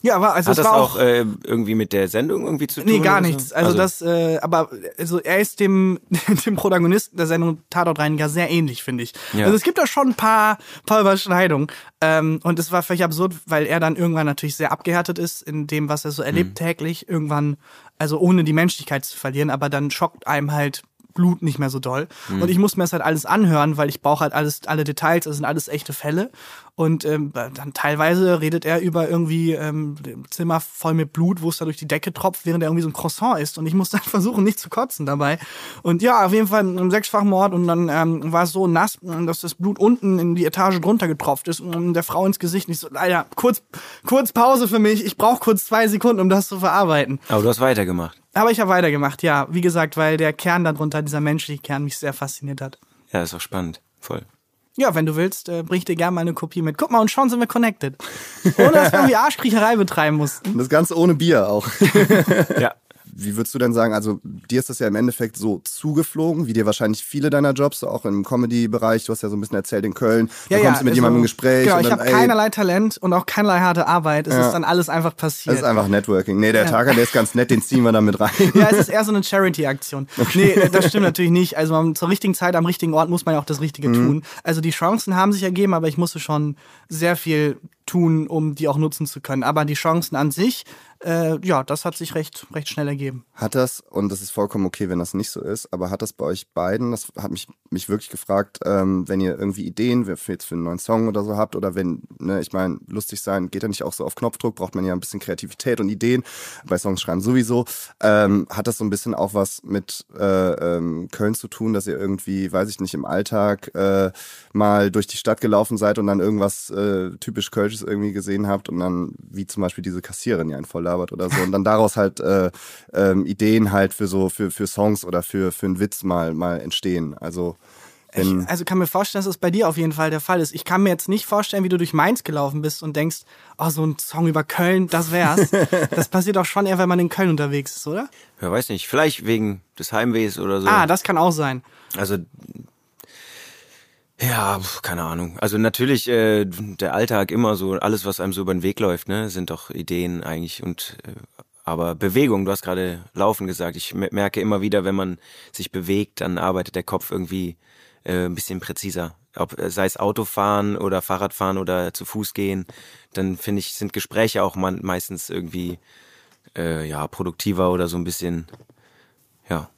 Ja, aber also Hat das war auch äh, irgendwie mit der Sendung irgendwie zu tun? Nee, gar oder so? nichts. Also, das, äh, aber also er ist dem, dem Protagonisten der Sendung Tatortreiniger sehr ähnlich, finde ich. Ja. Also es gibt da schon ein paar, paar Überschneidungen. Ähm, und es war völlig absurd, weil er dann irgendwann natürlich sehr abgehärtet ist in dem, was er so erlebt täglich. Irgendwann, also ohne die Menschlichkeit zu verlieren, aber dann schockt einem halt Blut nicht mehr so doll. Und ich muss mir das halt alles anhören, weil ich brauche halt alles, alle Details, das sind alles echte Fälle. Und ähm, dann teilweise redet er über irgendwie ähm, ein Zimmer voll mit Blut, wo es da durch die Decke tropft, während er irgendwie so ein Croissant isst. Und ich muss dann versuchen, nicht zu kotzen dabei. Und ja, auf jeden Fall ein Sechsfachmord. Und dann ähm, war es so nass, dass das Blut unten in die Etage drunter getropft ist und der Frau ins Gesicht. Und ich so, leider, kurz, kurz Pause für mich. Ich brauche kurz zwei Sekunden, um das zu verarbeiten. Aber du hast weitergemacht. Aber ich habe weitergemacht, ja. Wie gesagt, weil der Kern darunter, dieser menschliche Kern, mich sehr fasziniert hat. Ja, ist auch spannend. Voll. Ja, wenn du willst, äh, bring ich dir gerne mal eine Kopie mit. Guck mal, und schon sind wir connected. Ohne dass wir irgendwie Arschkriecherei betreiben mussten. Und das Ganze ohne Bier auch. Ja. Wie würdest du denn sagen, also dir ist das ja im Endeffekt so zugeflogen, wie dir wahrscheinlich viele deiner Jobs, auch im Comedy-Bereich, du hast ja so ein bisschen erzählt in Köln, Ja, du kommst ja, mit also, jemandem im Gespräch. Genau, und ich dann, habe keinerlei Talent und auch keinerlei harte Arbeit. Es Ja. ist dann alles einfach Das passiert. ist einfach Networking. Nee, der Tager, der ist ganz nett, den ziehen wir da mit rein. ja, es ist eher so eine Charity-Aktion. Nee, äh, das stimmt natürlich nicht. Also man, zur richtigen Zeit am richtigen Ort muss man ja auch das Richtige Mhm. tun. Also die Chancen haben sich ergeben, aber ich musste schon sehr viel tun, um die auch nutzen zu können. Aber die Chancen an sich, äh, ja, das hat sich recht, recht schnell ergeben. Hat das, und das ist vollkommen okay, wenn das nicht so ist, aber hat das bei euch beiden, das hat mich, mich wirklich gefragt, ähm, wenn ihr irgendwie Ideen für, jetzt für einen neuen Song oder so habt oder wenn, ne, ich meine, lustig sein geht ja nicht auch so auf Knopfdruck, braucht man ja ein bisschen Kreativität und Ideen, bei Songs schreiben sowieso. Ähm, hat das so ein bisschen auch was mit äh, ähm, Köln zu tun, dass ihr irgendwie, weiß ich nicht, im Alltag äh, mal durch die Stadt gelaufen seid und dann irgendwas äh, typisch Kölsches irgendwie gesehen habt und dann, wie zum Beispiel diese Kassiererin, die einen voll labert oder so und dann daraus halt äh, ähm, Ideen halt für so, für, für Songs oder für, für einen Witz mal, mal entstehen. Also, wenn, Ich, also kann mir vorstellen, dass das bei dir auf jeden Fall der Fall ist. Ich kann mir jetzt nicht vorstellen, wie du durch Mainz gelaufen bist und denkst, oh, so ein Song über Köln, das wär's. das passiert auch schon eher, wenn man in Köln unterwegs ist, oder? Ja, weiß nicht. Vielleicht wegen des Heimwehs oder so. Ah, das kann auch sein. Also ja, keine Ahnung. Also natürlich äh, der Alltag immer so, alles was einem so über den Weg läuft, ne, sind doch Ideen eigentlich und äh, aber Bewegung, du hast gerade Laufen gesagt. Ich me- merke immer wieder, wenn man sich bewegt, dann arbeitet der Kopf irgendwie äh, ein bisschen präziser. Ob äh, sei es Autofahren oder Fahrradfahren oder zu Fuß gehen, dann finde ich sind Gespräche auch man, meistens irgendwie äh, ja produktiver oder so ein bisschen ja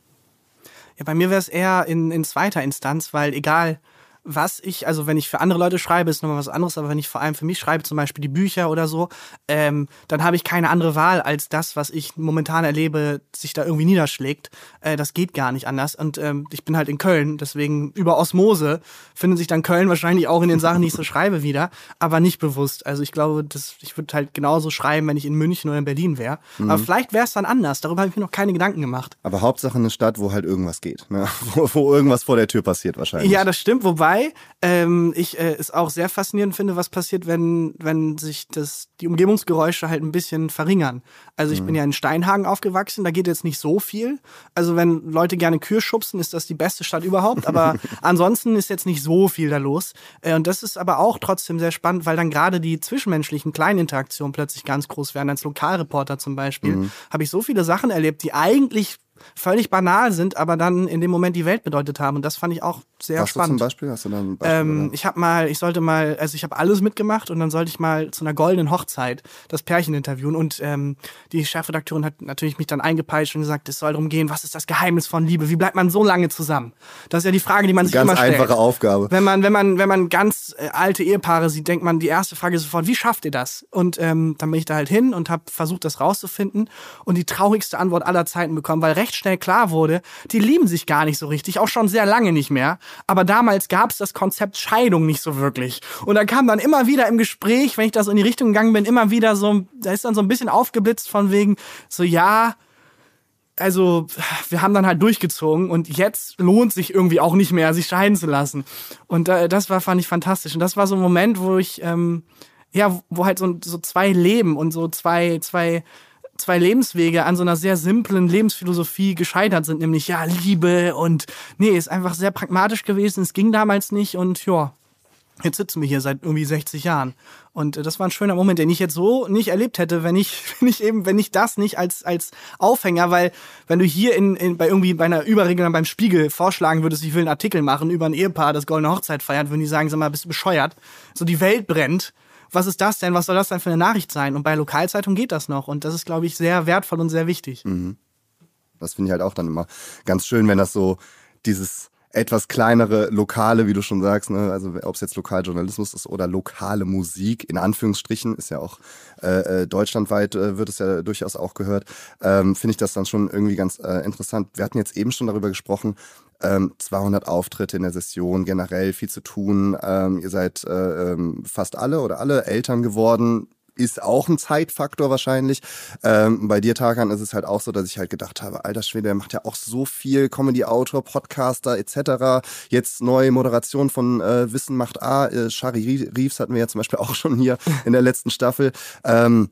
Ja, bei mir wäre es eher in, in zweiter Instanz, weil egal was ich, also wenn ich für andere Leute schreibe, ist nochmal was anderes, aber wenn ich vor allem für mich schreibe, zum Beispiel die Bücher oder so, ähm, dann habe ich keine andere Wahl als das, was ich momentan erlebe, sich da irgendwie niederschlägt. Äh, das geht gar nicht anders. Und ähm, ich bin halt in Köln, deswegen über Osmose findet sich dann Köln wahrscheinlich auch in den Sachen, die ich so schreibe, wieder, aber nicht bewusst. Also ich glaube, das, ich würde halt genauso schreiben, wenn ich in München oder in Berlin wäre. Aber vielleicht wäre es dann anders. Darüber habe ich mir noch keine Gedanken gemacht. aber Hauptsache eine Stadt, wo halt irgendwas geht, ne? wo, wo irgendwas vor der Tür passiert wahrscheinlich. Ja, das stimmt. Wobei ähm, ich äh, es auch sehr faszinierend finde, was passiert, wenn, wenn sich das, die Umgebungsgeräusche halt ein bisschen verringern. Also ich bin ja in Steinhagen aufgewachsen, da geht jetzt nicht so viel. Also wenn Leute gerne Kühe schubsen, ist das die beste Stadt überhaupt. Aber ansonsten ist jetzt nicht so viel da los. Äh, und das ist aber auch trotzdem sehr spannend, weil dann gerade die zwischenmenschlichen kleinen Interaktionen plötzlich ganz groß werden. Als Lokalreporter zum Beispiel habe ich so viele Sachen erlebt, die eigentlich völlig banal sind, aber dann in dem Moment die Welt bedeutet haben. Und das fand ich auch sehr Was spannend. zum Beispiel? Hast du dann ein Beispiel? Ähm, ich habe mal, ich sollte mal, also ich habe alles mitgemacht und dann sollte ich mal zu einer goldenen Hochzeit das Pärchen interviewen und ähm, die Chefredakteurin hat natürlich mich dann eingepeitscht und gesagt, es soll darum gehen, was ist das Geheimnis von Liebe? Wie bleibt man so lange zusammen? Das ist ja die Frage, die man sich Ganz immer stellt. einfache Aufgabe. Wenn man, wenn man, wenn man ganz äh, alte Ehepaare sieht, denkt man, die erste Frage ist sofort, wie schafft ihr das? Und ähm, dann bin ich da halt hin und habe versucht, das rauszufinden und die traurigste Antwort aller Zeiten bekommen, weil recht schnell klar wurde, die lieben sich gar nicht so richtig, auch schon sehr lange nicht mehr. Aber damals gab es das Konzept Scheidung nicht so wirklich. Und da kam dann immer wieder im Gespräch, wenn ich da so in die Richtung gegangen bin, immer wieder so, da ist dann so ein bisschen aufgeblitzt von wegen, so ja, also wir haben dann halt durchgezogen und jetzt lohnt sich irgendwie auch nicht mehr, sich scheiden zu lassen. Und äh, das war, fand ich fantastisch. Und das war so ein Moment, wo ich, ähm, ja, wo halt so, so zwei Leben und so zwei, zwei, zwei Lebenswege an so einer sehr simplen Lebensphilosophie gescheitert sind, nämlich ja, Liebe und nee, ist einfach sehr pragmatisch gewesen. Es ging damals nicht und ja, Jetzt sitzen wir hier seit irgendwie 60 Jahren. Und äh, das war ein schöner Moment, den ich jetzt so nicht erlebt hätte, wenn ich, wenn ich eben, wenn ich das nicht als, als Aufhänger, weil wenn du hier in, in bei irgendwie bei einer Überregel beim Spiegel vorschlagen würdest, ich will einen Artikel machen über ein Ehepaar, das goldene Hochzeit feiert, würden die sagen, sag mal, bist du bescheuert? So die Welt brennt. Was ist das denn? Was soll das denn für eine Nachricht sein? Und bei Lokalzeitung geht das noch. Und das ist, glaube ich, sehr wertvoll und sehr wichtig. Das finde ich halt auch dann immer ganz schön, wenn das so dieses etwas kleinere Lokale, wie du schon sagst, ne? also ob es jetzt Lokaljournalismus ist oder lokale Musik, in Anführungsstrichen, ist ja auch äh, äh, deutschlandweit äh, wird es ja durchaus auch gehört, ähm, finde ich das dann schon irgendwie ganz äh, interessant. Wir hatten jetzt eben schon darüber gesprochen, ähm, 200 Auftritte in der Session, generell viel zu tun. Ähm, ihr seid äh, ähm, fast alle oder alle Eltern geworden ist auch ein Zeitfaktor wahrscheinlich. Ähm, bei dir, Tarkan, ist es halt auch so, dass ich halt gedacht habe, alter Schwede, der macht ja auch so viel Comedy-Autor, Podcaster etc. Jetzt neue Moderation von äh, Wissen macht A. Äh, Shari Reeves hatten wir ja zum Beispiel auch schon hier in der letzten Staffel. Ähm,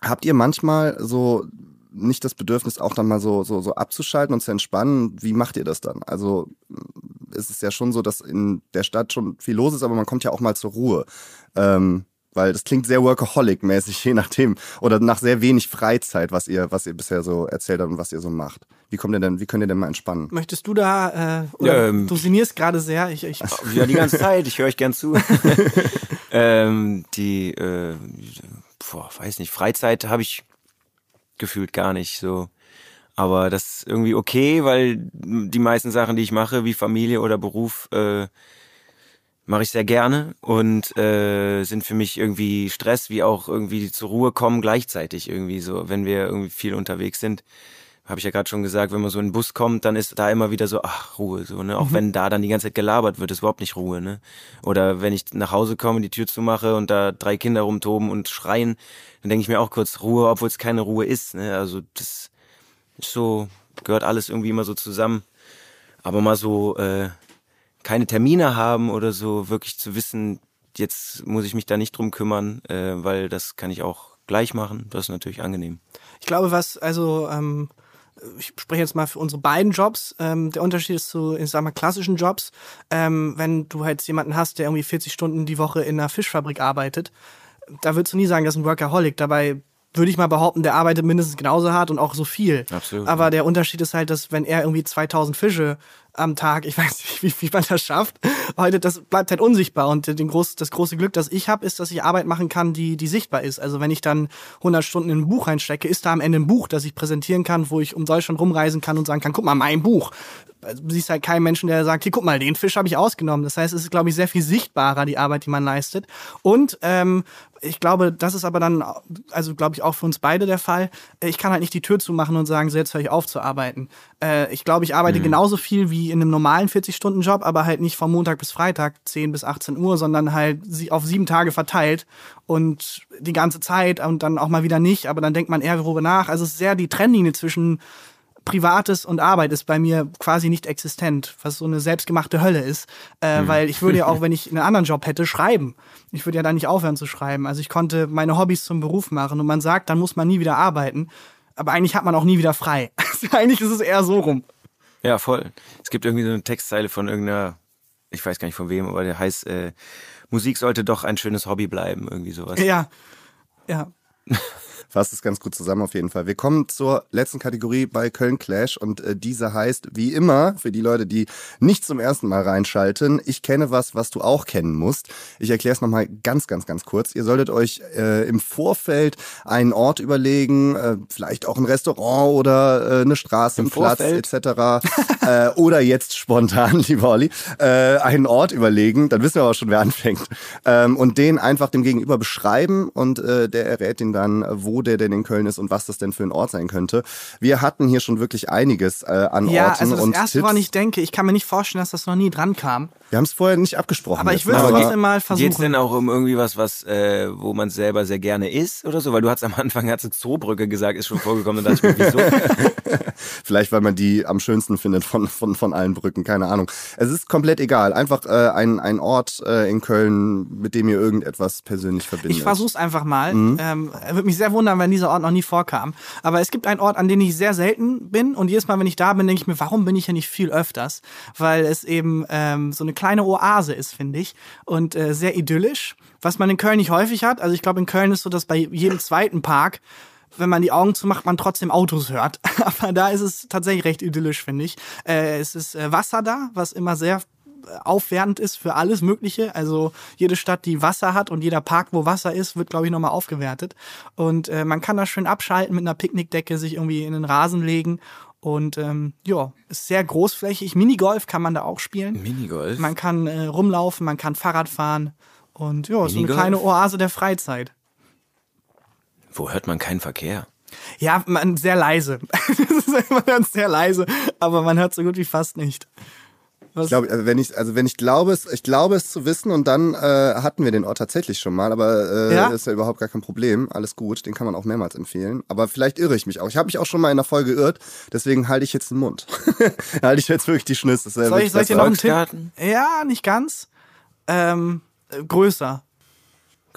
habt ihr manchmal so nicht das Bedürfnis, auch dann mal so, so, so abzuschalten und zu entspannen? Wie macht ihr das dann? Also es ist ja schon so, dass in der Stadt schon viel los ist, aber man kommt ja auch mal zur Ruhe. Ähm, weil das klingt sehr Workaholic-mäßig, je nachdem. Oder nach sehr wenig Freizeit, was ihr, was ihr bisher so erzählt habt und was ihr so macht. Wie kommt ihr denn, wie könnt ihr denn mal entspannen? Möchtest du da, äh, oder Ähm, du sinnierst gerade sehr, ich, ich, Ja, die ganze Zeit. Ich höre euch gern zu. ähm, die, äh, boah, weiß nicht, Freizeit habe ich gefühlt gar nicht so. Aber das ist irgendwie okay, weil die meisten Sachen, die ich mache, wie Familie oder Beruf, äh, mache ich sehr gerne und äh, sind für mich irgendwie Stress, wie auch irgendwie zur Ruhe kommen gleichzeitig irgendwie so, wenn wir irgendwie viel unterwegs sind. Habe ich ja gerade schon gesagt, wenn man so in den Bus kommt, dann ist da immer wieder so, ach, Ruhe, so, ne? Auch wenn da dann die ganze Zeit gelabert wird, ist überhaupt nicht Ruhe, ne? Oder wenn ich nach Hause komme, die Tür zumache und da drei Kinder rumtoben und schreien, dann denke ich mir auch kurz Ruhe, obwohl es keine Ruhe ist, ne? Also das ist so, gehört alles irgendwie immer so zusammen. Aber mal so, äh, keine Termine haben oder so, wirklich zu wissen, jetzt muss ich mich da nicht drum kümmern, äh, weil das kann ich auch gleich machen. Das ist natürlich angenehm. Ich glaube, was, also, ähm, ich spreche jetzt mal für unsere beiden Jobs. Ähm, der Unterschied ist zu, ich sag mal, klassischen Jobs. Ähm, wenn du halt jemanden hast, der irgendwie 40 Stunden die Woche in einer Fischfabrik arbeitet, da würdest du nie sagen, das ist ein Workaholic. Dabei würde ich mal behaupten, der arbeitet mindestens genauso hart und auch so viel. Absolut, Aber ja. der Unterschied ist halt, dass wenn er irgendwie 2000 Fische am Tag, ich weiß nicht, wie, wie man das schafft, heute, das bleibt halt unsichtbar. Und den groß, das große Glück, das ich habe, ist, dass ich Arbeit machen kann, die, die sichtbar ist. Also wenn ich dann 100 Stunden in ein Buch reinstecke, ist da am Ende ein Buch, das ich präsentieren kann, wo ich um Deutschland rumreisen kann und sagen kann, guck mal, mein Buch. Also, Du siehst halt keinen Menschen, der sagt, hier, guck mal, den Fisch habe ich ausgenommen. Das heißt, es ist, glaube ich, sehr viel sichtbarer, die Arbeit, die man leistet. Und ähm, ich glaube, das ist aber dann, also glaube ich auch für uns beide der Fall. Ich kann halt nicht die Tür zumachen und sagen, so jetzt höre ich auf zu arbeiten. Äh, ich glaube, ich arbeite genauso viel wie in einem normalen 40-Stunden-Job, aber halt nicht von Montag bis Freitag 10 bis 18 Uhr, sondern halt auf sieben Tage verteilt und die ganze Zeit und dann auch mal wieder nicht, aber dann denkt man eher darüber nach. Also es ist sehr die Trennlinie zwischen Privates und Arbeit ist bei mir quasi nicht existent, was so eine selbstgemachte Hölle ist, äh, weil ich würde ja auch, wenn ich einen anderen Job hätte, schreiben. Ich würde ja dann nicht aufhören zu schreiben. Also ich konnte meine Hobbys zum Beruf machen und man sagt, dann muss man nie wieder arbeiten, aber eigentlich hat man auch nie wieder frei. Also eigentlich ist es eher so rum. Ja, voll. Es gibt irgendwie so eine Textzeile von irgendeiner, ich weiß gar nicht von wem, aber der heißt, äh, Musik sollte doch ein schönes Hobby bleiben, irgendwie sowas. Ja, ja. Fasst es ganz gut zusammen auf jeden Fall. Wir kommen zur letzten Kategorie bei Köln Clash und äh, diese heißt, wie immer, für die Leute, die nicht zum ersten Mal reinschalten, ich kenne was, was du auch kennen musst. Ich erkläre es nochmal ganz, ganz, ganz kurz. Ihr solltet euch äh, im Vorfeld einen Ort überlegen, äh, vielleicht auch ein Restaurant oder äh, eine Straße, Im einen Platz etc. äh, oder jetzt spontan, lieber Olli, äh, einen Ort überlegen, dann wissen wir aber schon, wer anfängt. Ähm, und den einfach dem Gegenüber beschreiben und äh, der errät ihn dann, wo der denn in Köln ist und was das denn für ein Ort sein könnte. Wir hatten hier schon wirklich einiges äh, an Ja, Orten also das und erste, Tipps. woran ich denke, ich kann mir nicht vorstellen, dass das noch nie dran kam. Wir haben es vorher nicht abgesprochen. Aber jetzt, ich würde ne? es trotzdem mal Geht's versuchen. denn auch um irgendwie was, was, äh, wo man selber sehr gerne isst oder so? Weil du hast am Anfang hast du Zoobrücke gesagt, ist schon vorgekommen, da dachte ich mir, wieso? Vielleicht, weil man die am schönsten findet von, von, von allen Brücken, keine Ahnung. Es ist komplett egal. Einfach äh, ein, ein Ort äh, in Köln, mit dem ihr irgendetwas persönlich verbindet. Ich versuch's einfach mal. Mhm. Ähm, Würde mich sehr wundern, wenn dieser Ort noch nie vorkam. Aber es gibt einen Ort, an den ich sehr selten bin. Und jedes Mal, wenn ich da bin, denke ich mir, warum bin ich hier nicht viel öfters? Weil es eben ähm, so eine kleine Oase ist, finde ich. Und äh, sehr idyllisch. Was man in Köln nicht häufig hat. Also ich glaube, in Köln ist so, dass bei jedem zweiten Park wenn man die Augen zumacht, man trotzdem Autos hört. Aber da ist es tatsächlich recht idyllisch, finde ich. Äh, es ist äh, Wasser da, was immer sehr äh, aufwertend ist für alles Mögliche. Also jede Stadt, die Wasser hat und jeder Park, wo Wasser ist, wird, glaube ich, nochmal aufgewertet. Und äh, man kann da schön abschalten mit einer Picknickdecke, sich irgendwie in den Rasen legen. Und ähm, ja, ist sehr großflächig. Minigolf kann man da auch spielen. Minigolf? Man kann äh, rumlaufen, man kann Fahrrad fahren. Und ja, so eine kleine Oase der Freizeit. Wo hört man keinen Verkehr? Ja, man, sehr leise. man hört sehr leise, aber man hört so gut wie fast nicht. Was, Ich glaube, also wenn ich, also wenn ich glaube, es, ich glaube es zu wissen und dann äh, hatten wir den Ort tatsächlich schon mal, aber äh, Ja? ist ja überhaupt gar kein Problem. Alles gut, den kann man auch mehrmals empfehlen. Aber vielleicht irre ich mich auch. Ich habe mich auch schon mal in der Folge geirrt, deswegen halte ich jetzt den Mund. halte ich jetzt wirklich die Schnüsse. Soll ich, soll ich dir noch einen Tipp? Ja, nicht ganz. Ähm, äh, größer.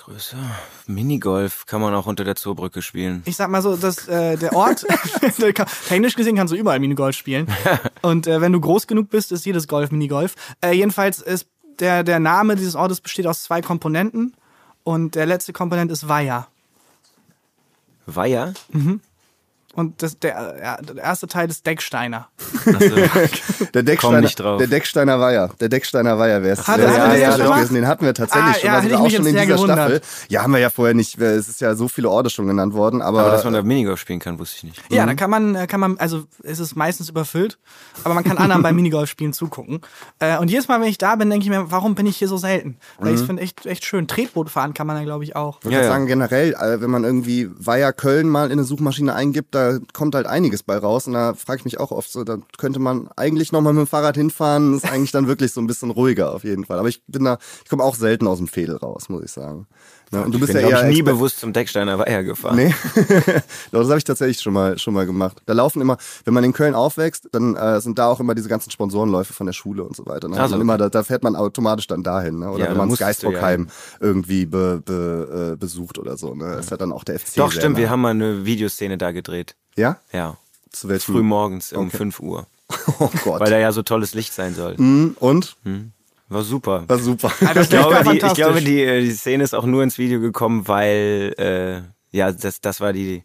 Größer? Minigolf kann man auch unter der Zoobrücke spielen. Ich sag mal so, dass äh, der Ort, technisch gesehen kannst du überall Minigolf spielen. Und äh, wenn du groß genug bist, ist jedes Golf Minigolf. Äh, jedenfalls ist der, der Name dieses Ortes besteht aus zwei Komponenten. Und der letzte Komponent ist Weiher. Weiher? Und das, der, ja, der erste Teil ist Decksteiner. Der Decksteiner, nicht drauf. der Decksteiner Weiher. Der Decksteiner Weiher wäre es. Hat ist er sehr den hatten wir tatsächlich Ah, schon, ja, also auch schon in dieser gewundert. Staffel. Ja, haben wir ja vorher nicht. Es ist ja so viele Orte schon genannt worden, aber, Aber dass man da Minigolf spielen kann, wusste ich nicht. Ja, da kann man, äh, kann man, also es ist meistens überfüllt, aber man kann anderen beim Minigolfspielen zugucken. Äh, und jedes Mal, wenn ich da bin, denke ich mir, warum bin ich hier so selten? Weil ich finde echt, echt schön. Tretboot fahren kann man da, glaube ich, auch. Ich würde Ja, ja. sagen, generell, äh, wenn man irgendwie Weiher Köln mal in eine Suchmaschine eingibt, da kommt halt einiges bei raus. Und da frage ich mich auch oft so, da könnte man eigentlich nochmal mit dem Fahrrad hinfahren. Ist eigentlich dann wirklich so ein bisschen ruhiger auf jeden Fall. Aber ich bin da, ich komme auch selten aus dem Fädel raus, muss ich sagen. Ne? Und du bist ich bin, ja eher ich, nie Expert- bewusst zum Decksteiner Weiher gefahren. Nee, das habe ich tatsächlich schon mal schon mal gemacht. Da laufen immer, wenn man in Köln aufwächst, dann äh, sind da auch immer diese ganzen Sponsorenläufe von der Schule und so weiter. Ne? Ach so, man immer, da, da fährt man automatisch dann dahin, ne? Oder Ja, wenn man das du ja irgendwie be, be, äh, besucht oder so. Ne? Ist ja dann auch der FC. Doch, stimmt, nah. wir haben mal eine Videoszene da gedreht. Ja? Ja. Zu welchem? Früh morgens um Okay. 5 Uhr. Oh Gott. Weil da ja so tolles Licht sein soll. Hm, und? War super. War super. Alter, Ich glaube, war die, ich fantastisch. glaube die, äh, die Szene ist auch nur ins Video gekommen, weil äh, ja, das, das war die,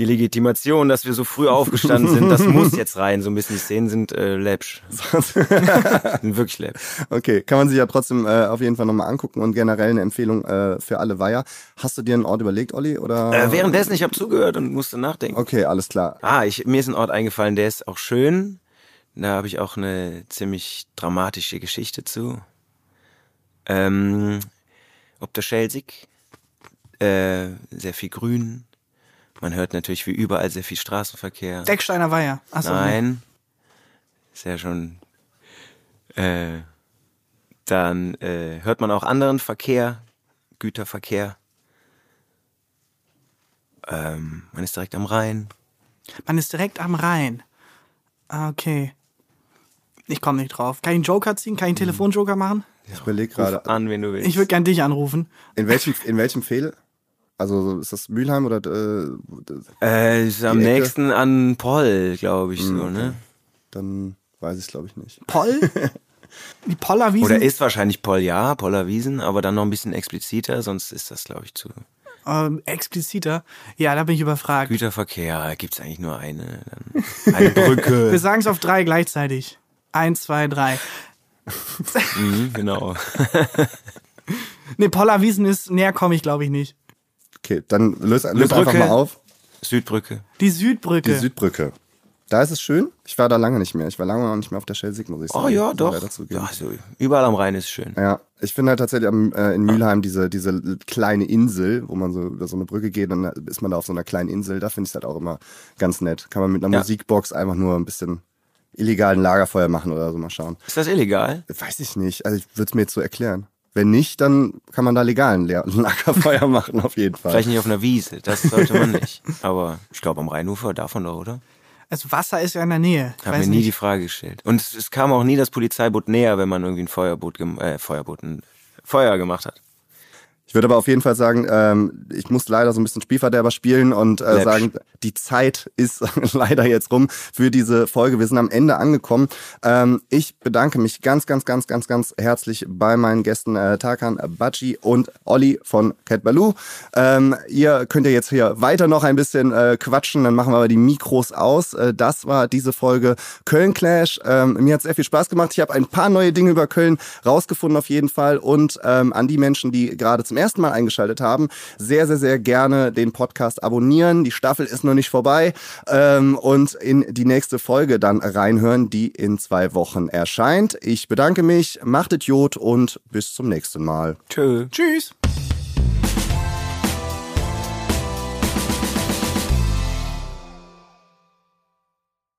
die Legitimation, dass wir so früh aufgestanden sind. Das muss jetzt rein. So ein bisschen die Szenen sind äh, läppsch. sind wirklich läppsch. Okay, kann man sich ja trotzdem äh, auf jeden Fall nochmal angucken und generell eine Empfehlung äh, für alle Weiher. Hast du dir einen Ort überlegt, Olli? Oder? Äh, währenddessen, ich habe zugehört und musste nachdenken. okay, alles klar. Ah, ich, mir ist ein Ort eingefallen, der ist auch schön. Da habe ich auch eine ziemlich dramatische Geschichte zu. Ähm, ob der Schelsig, äh, sehr viel Grün. Man hört natürlich wie überall sehr viel Straßenverkehr. Decksteiner Weiher. Achso, Nein. Ist ja schon. Äh, dann äh, hört man auch anderen Verkehr, Güterverkehr. Ähm, man ist direkt am Rhein. Man ist direkt am Rhein. Ah, okay. Ich komme nicht drauf. Kann ich einen Joker ziehen? Kann ich einen Telefonjoker machen? Ich überlege gerade. an, wen du willst. Ich würde gern dich anrufen. In welchem, in welchem Fehl? Also ist das Mülheim oder äh, äh, ist am Ecke? nächsten an Poll, glaube ich, so, Mhm, ne? dann weiß ich es glaube ich nicht. Poll? Die Pollerwiesen? Oder ist wahrscheinlich Poll, ja, Pollerwiesen, aber dann noch ein bisschen expliziter, sonst ist das, glaube ich, zu. Ähm, expliziter? Ja, da bin ich überfragt. Güterverkehr, gibt's eigentlich nur eine. Dann eine Brücke. Wir sagen es auf drei gleichzeitig. Eins, zwei, drei. mhm, genau. Nee, Pollerwiesen ist, näher komme ich glaube ich nicht. Okay, dann löse Brücke. einfach mal auf. Südbrücke. Die Südbrücke. Die Südbrücke. Da ist es schön. Ich war da lange nicht mehr. Ich war lange noch nicht mehr auf der Schelsig, muss ich sagen. Oh ja, doch. Ja, also, überall am Rhein ist schön. Ja, ich finde halt tatsächlich am, äh, in Mülheim diese, diese kleine Insel, wo man so über so eine Brücke geht, dann ist man da auf so einer kleinen Insel. Da finde ich es halt auch immer ganz nett. Kann man mit einer Ja. Musikbox einfach nur ein bisschen illegalen Lagerfeuer machen oder so mal schauen. Ist das illegal? Weiß ich nicht. Also ich würde es mir jetzt so erklären. Wenn nicht, dann kann man da legalen Le Lagerfeuer machen, auf jeden Fall. Vielleicht nicht auf einer Wiese, das sollte man nicht. Aber ich glaube am Rheinufer davon doch, oder? Also Wasser ist ja in der Nähe. Ich Hab mir nie die nicht. Frage gestellt. Und es, es kam auch nie das Polizeiboot näher, wenn man irgendwie ein Feuerboot, äh, Feuerboot, ein Feuer gemacht hat. Ich würde aber auf jeden Fall sagen, ähm, ich muss leider so ein bisschen Spielverderber spielen und äh, sagen, die Zeit ist leider jetzt rum für diese Folge. Wir sind am Ende angekommen. Ähm, ich bedanke mich ganz, ganz, ganz, ganz, ganz herzlich bei meinen Gästen äh, Tarkan Baci und Olli von Cat Baloo. Ähm, ihr könnt ja jetzt hier weiter noch ein bisschen äh, quatschen, dann machen wir aber die Mikros aus. Äh, das war diese Folge Köln Clash. Ähm, mir hat sehr viel Spaß gemacht. Ich habe ein paar neue Dinge über Köln rausgefunden auf jeden Fall und ähm, an die Menschen, die gerade zum ersten Mal eingeschaltet haben, sehr, sehr, sehr gerne den Podcast abonnieren. Die Staffel ist noch nicht vorbei ähm, und in die nächste Folge dann reinhören, die in zwei Wochen erscheint. Ich bedanke mich, macht Idiot und bis zum nächsten Mal. Tschö. Tschüss.